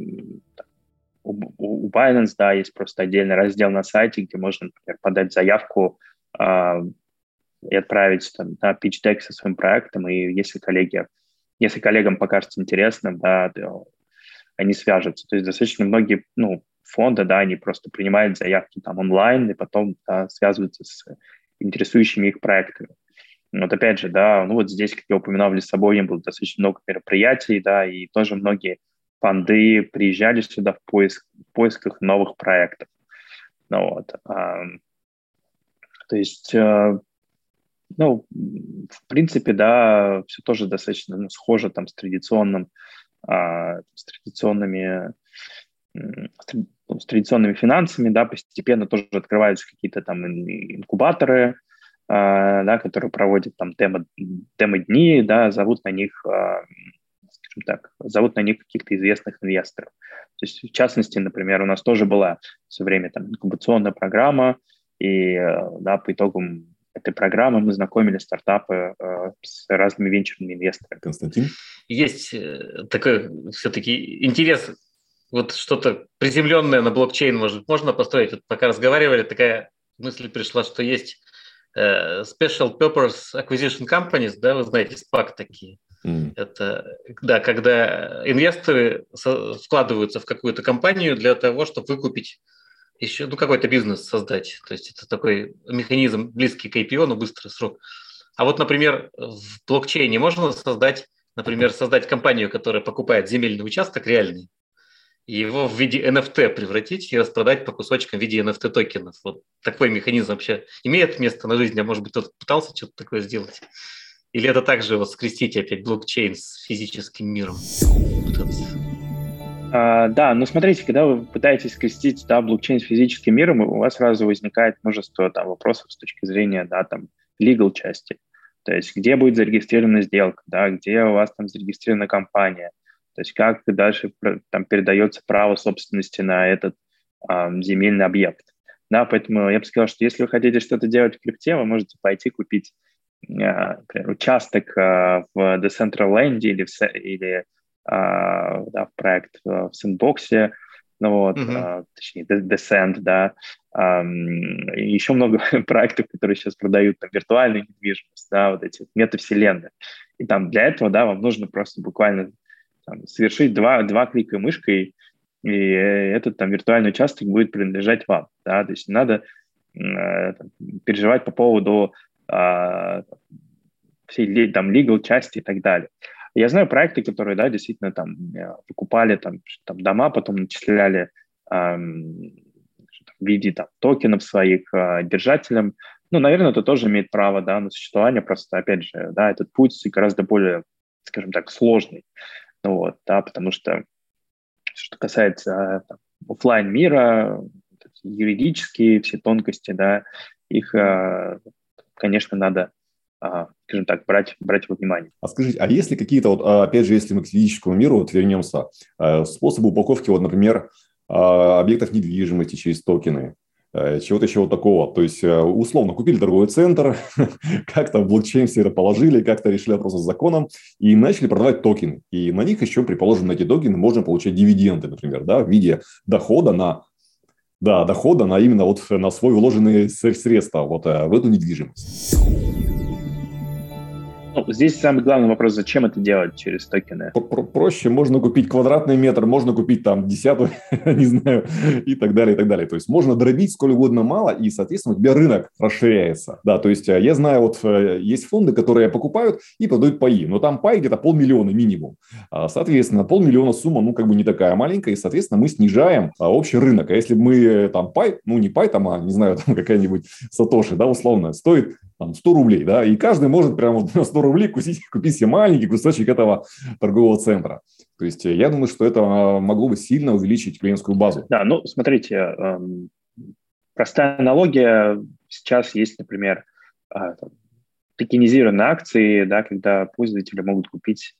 у, Binance, да, есть просто отдельный раздел на сайте, где можно, например, подать заявку э, и отправить там, на pitch со своим проектом, и если коллеги, если коллегам покажется интересным, да, они свяжутся. То есть достаточно многие ну, фонды, да, они просто принимают заявки там онлайн и потом да, связываются с интересующими их проектами. Вот опять же, да, ну вот здесь, как я упоминал, в Лиссабоне было достаточно много мероприятий, да, и тоже многие фонды приезжали сюда в, поиск, в поисках новых проектов. Ну, вот. А, то есть, э, ну, в принципе, да, все тоже достаточно ну, схоже там с традиционным, а, с традиционными ну, с традиционными финансами, да, постепенно тоже открываются какие-то там инкубаторы, а, да, которые проводят там демо, демо-дни, да, зовут на них, а, скажем так, зовут на них каких-то известных инвесторов. То есть, в частности, например, у нас тоже была все время там инкубационная программа, и да, по итогам этой программы мы знакомили стартапы э, с разными венчурными инвесторами. Константин? Есть э, такой все-таки интерес вот что-то приземленное на блокчейн может, можно построить? Вот пока разговаривали, такая мысль пришла, что есть э, Special Purpose Acquisition Companies, да, вы знаете, SPAC такие. Mm. Это, да, когда инвесторы вкладываются в какую-то компанию для того, чтобы выкупить еще, ну, какой-то бизнес создать. То есть это такой механизм близкий к IPO, но быстрый срок. А вот, например, в блокчейне можно создать, например, создать компанию, которая покупает земельный участок реальный, его в виде NFT превратить и распродать по кусочкам в виде NFT токенов. Вот такой механизм вообще имеет место на жизни, а может быть кто-то пытался что-то такое сделать? Или это также вот скрестить опять блокчейн с физическим миром? А, да, ну смотрите, когда вы пытаетесь скрестить да, блокчейн с физическим миром, у вас сразу возникает множество там, вопросов с точки зрения да, там, legal части. То есть где будет зарегистрирована сделка, да, где у вас там зарегистрирована компания – то есть как дальше там передается право собственности на этот э, земельный объект. Да, поэтому я бы сказал, что если вы хотите что-то делать в крипте, вы можете пойти купить например, участок э, в Decentraland или, в, или э, да, в проект в Sandbox, ну вот, mm-hmm. uh, точнее, Descent, да, um, еще много [LAUGHS] проектов, которые сейчас продают там виртуальную недвижимость, да, вот эти метавселенные. И там для этого, да, вам нужно просто буквально там, совершить два, два клика мышкой, и этот там виртуальный участок будет принадлежать вам. Да? То есть не надо э, там, переживать по поводу э, всей там legal части и так далее. Я знаю проекты, которые, да, действительно там покупали там, там дома, потом начисляли э, в виде там, токенов своих э, держателям. Ну, наверное, это тоже имеет право да, на существование, просто, опять же, да, этот путь гораздо более, скажем так, сложный. Вот, да, потому что что касается там, офлайн мира, юридические все тонкости, да, их, э, конечно, надо а, скажем так, брать, брать во внимание. А скажите, а есть ли какие-то, вот, а, опять же, если мы к физическому миру вот вернемся, э, способы упаковки, вот, например, а, объектов недвижимости через токены, чего-то еще вот такого. То есть, э, условно, купили торговый центр, [LAUGHS] как-то в блокчейн все это положили, как-то решили вопрос с законом и начали продавать токены. И на них еще, предположим, на эти токены можно получать дивиденды, например, да, в виде дохода на да, дохода на именно вот на свой вложенные средства вот э, в эту недвижимость. Ну, здесь самый главный вопрос, зачем это делать через токены? Проще, можно купить квадратный метр, можно купить там десятую, [LAUGHS] не знаю, и так далее, и так далее. То есть можно дробить сколько угодно мало, и, соответственно, у тебя рынок расширяется. Да, то есть э, я знаю, вот э, есть фонды, которые покупают и продают паи, но там пай где-то полмиллиона минимум. А, соответственно, полмиллиона сумма, ну, как бы не такая маленькая, и, соответственно, мы снижаем а, общий рынок. А если мы э, там пай, ну, не пай там, а, не знаю, [LAUGHS] там какая-нибудь сатоши, да, условно, стоит там 100 рублей, да, и каждый может прямо 100 [LAUGHS] рублей купить, купить себе маленький кусочек этого торгового центра. То есть э, я думаю, что это а, могло бы сильно увеличить клиентскую базу. Да, ну смотрите, эм, простая аналогия. Сейчас есть, например, а, токенизированные акции, да, когда пользователи могут купить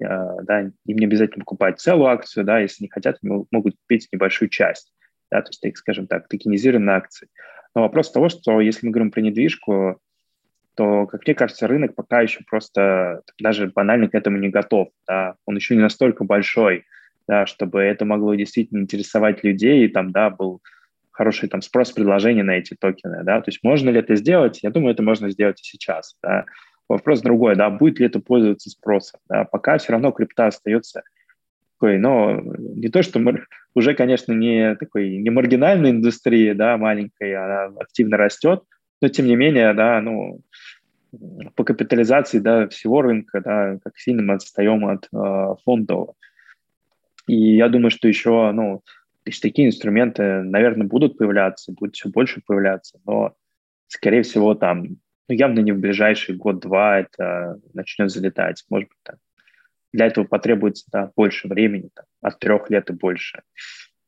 э, да, им не обязательно покупать целую акцию, да, если не хотят, могут купить небольшую часть, да, то есть, скажем так, токенизированные акции. Но вопрос того, что если мы говорим про недвижку, то, как мне кажется, рынок пока еще просто даже банально к этому не готов. Да? Он еще не настолько большой, да, чтобы это могло действительно интересовать людей, и там, да, был хороший там спрос-предложение на эти токены, да, то есть можно ли это сделать? Я думаю, это можно сделать и сейчас, да. Вопрос другой, да, будет ли это пользоваться спросом, да, пока все равно крипта остается такой, но не то, что мы, уже, конечно, не такой, не маргинальной индустрии, да, маленькой, она активно растет, но тем не менее, да, ну, по капитализации да, всего рынка, да, как сильно мы отстаем от э, фондового. И я думаю, что еще, ну, такие инструменты, наверное, будут появляться, будут все больше появляться, но скорее всего, там, ну, явно не в ближайший год-два это начнет залетать. Может быть, там, для этого потребуется да, больше времени, там, от трех лет и больше.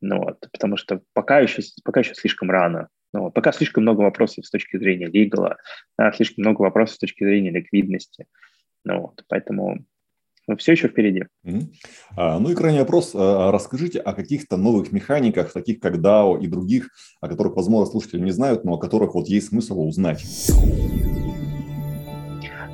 Ну, вот, потому что пока еще, пока еще слишком рано. Ну, вот, пока слишком много вопросов с точки зрения да, слишком много вопросов с точки зрения ликвидности. Ну, вот, поэтому ну, все еще впереди. Mm-hmm. А, ну и крайний вопрос. А, расскажите о каких-то новых механиках, таких как DAO и других, о которых, возможно, слушатели не знают, но о которых вот есть смысл узнать.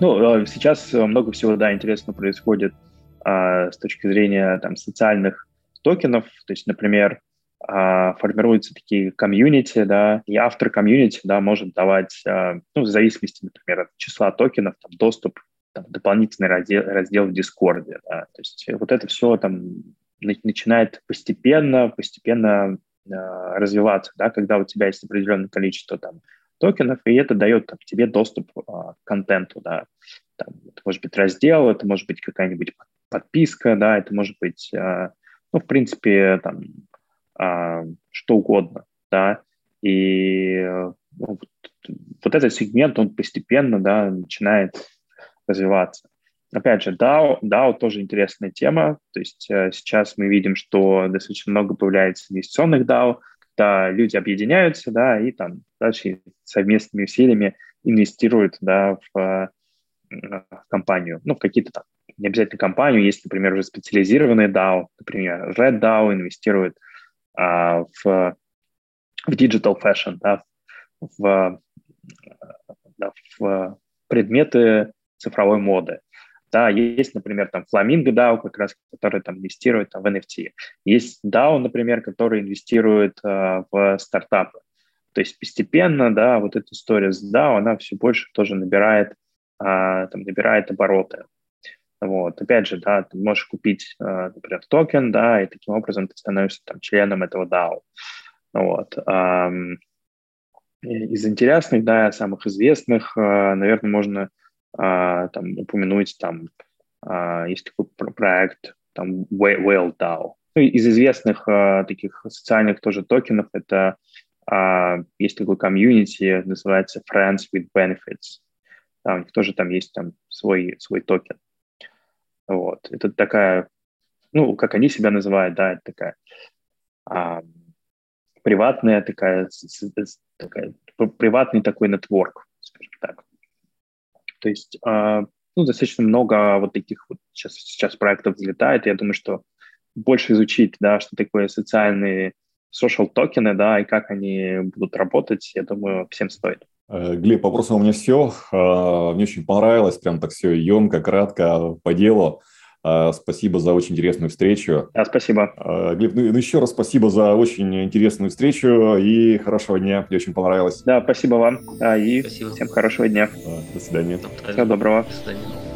Ну, сейчас много всего, да, интересно происходит а, с точки зрения там социальных токенов. То есть, например, а, формируются такие комьюнити, да, и автор комьюнити, да, может давать, а, ну, в зависимости, например, от числа токенов, там, доступ там, дополнительный раздел, раздел в Дискорде. Да. То есть вот это все там начинает постепенно, постепенно э, развиваться, да, когда у тебя есть определенное количество там токенов, и это дает там, тебе доступ э, к контенту, да. Там, это может быть раздел, это может быть какая-нибудь подписка, да, это может быть, э, ну, в принципе, там, что угодно, да. И э, вот, вот этот сегмент, он постепенно, да, начинает развиваться. Опять же, DAO, DAO тоже интересная тема. То есть э, сейчас мы видим, что достаточно много появляется инвестиционных DAO, когда люди объединяются, да, и там дальше совместными усилиями инвестируют, да, в, э, в компанию, ну, в какие-то там, не обязательно компанию, есть, например, уже специализированные DAO, например, Red DAO инвестирует а, в, в digital fashion, да, в, да, в предметы цифровой моды. Да, есть, например, там Flamingo DAO, как раз, который там инвестирует там, в NFT. Есть DAO, например, который инвестирует э, в стартапы. То есть постепенно, да, вот эта история с DAO, она все больше тоже набирает, э, там, набирает обороты. Вот. Опять же, да, ты можешь купить, э, например, токен, да, и таким образом ты становишься там членом этого DAO. Вот. Из интересных, да, самых известных, э, наверное, можно а, там, упомянуть, там, есть такой проект, там, Whale DAO. Ну, из известных таких социальных тоже токенов это есть такой комьюнити, называется Friends with Benefits. Да, у них тоже там есть там свой, свой токен. Вот. Это такая, ну, как они себя называют, да, это такая а, приватная такая, такая, приватный такой нетворк, скажем так. То есть а, ну, достаточно много вот таких вот сейчас, сейчас проектов взлетает. Я думаю, что больше изучить, да, что такое социальные social токены, да, и как они будут работать, я думаю, всем стоит. Э, Глеб, вопросы у меня все. А, мне очень понравилось, прям так все емко, кратко, по делу. А, спасибо за очень интересную встречу. Да, спасибо. А, Глеб, ну, ну еще раз спасибо за очень интересную встречу и хорошего дня. Мне очень понравилось. Да, спасибо вам. И спасибо. всем хорошего дня. До свидания. Всего доброго. До свидания.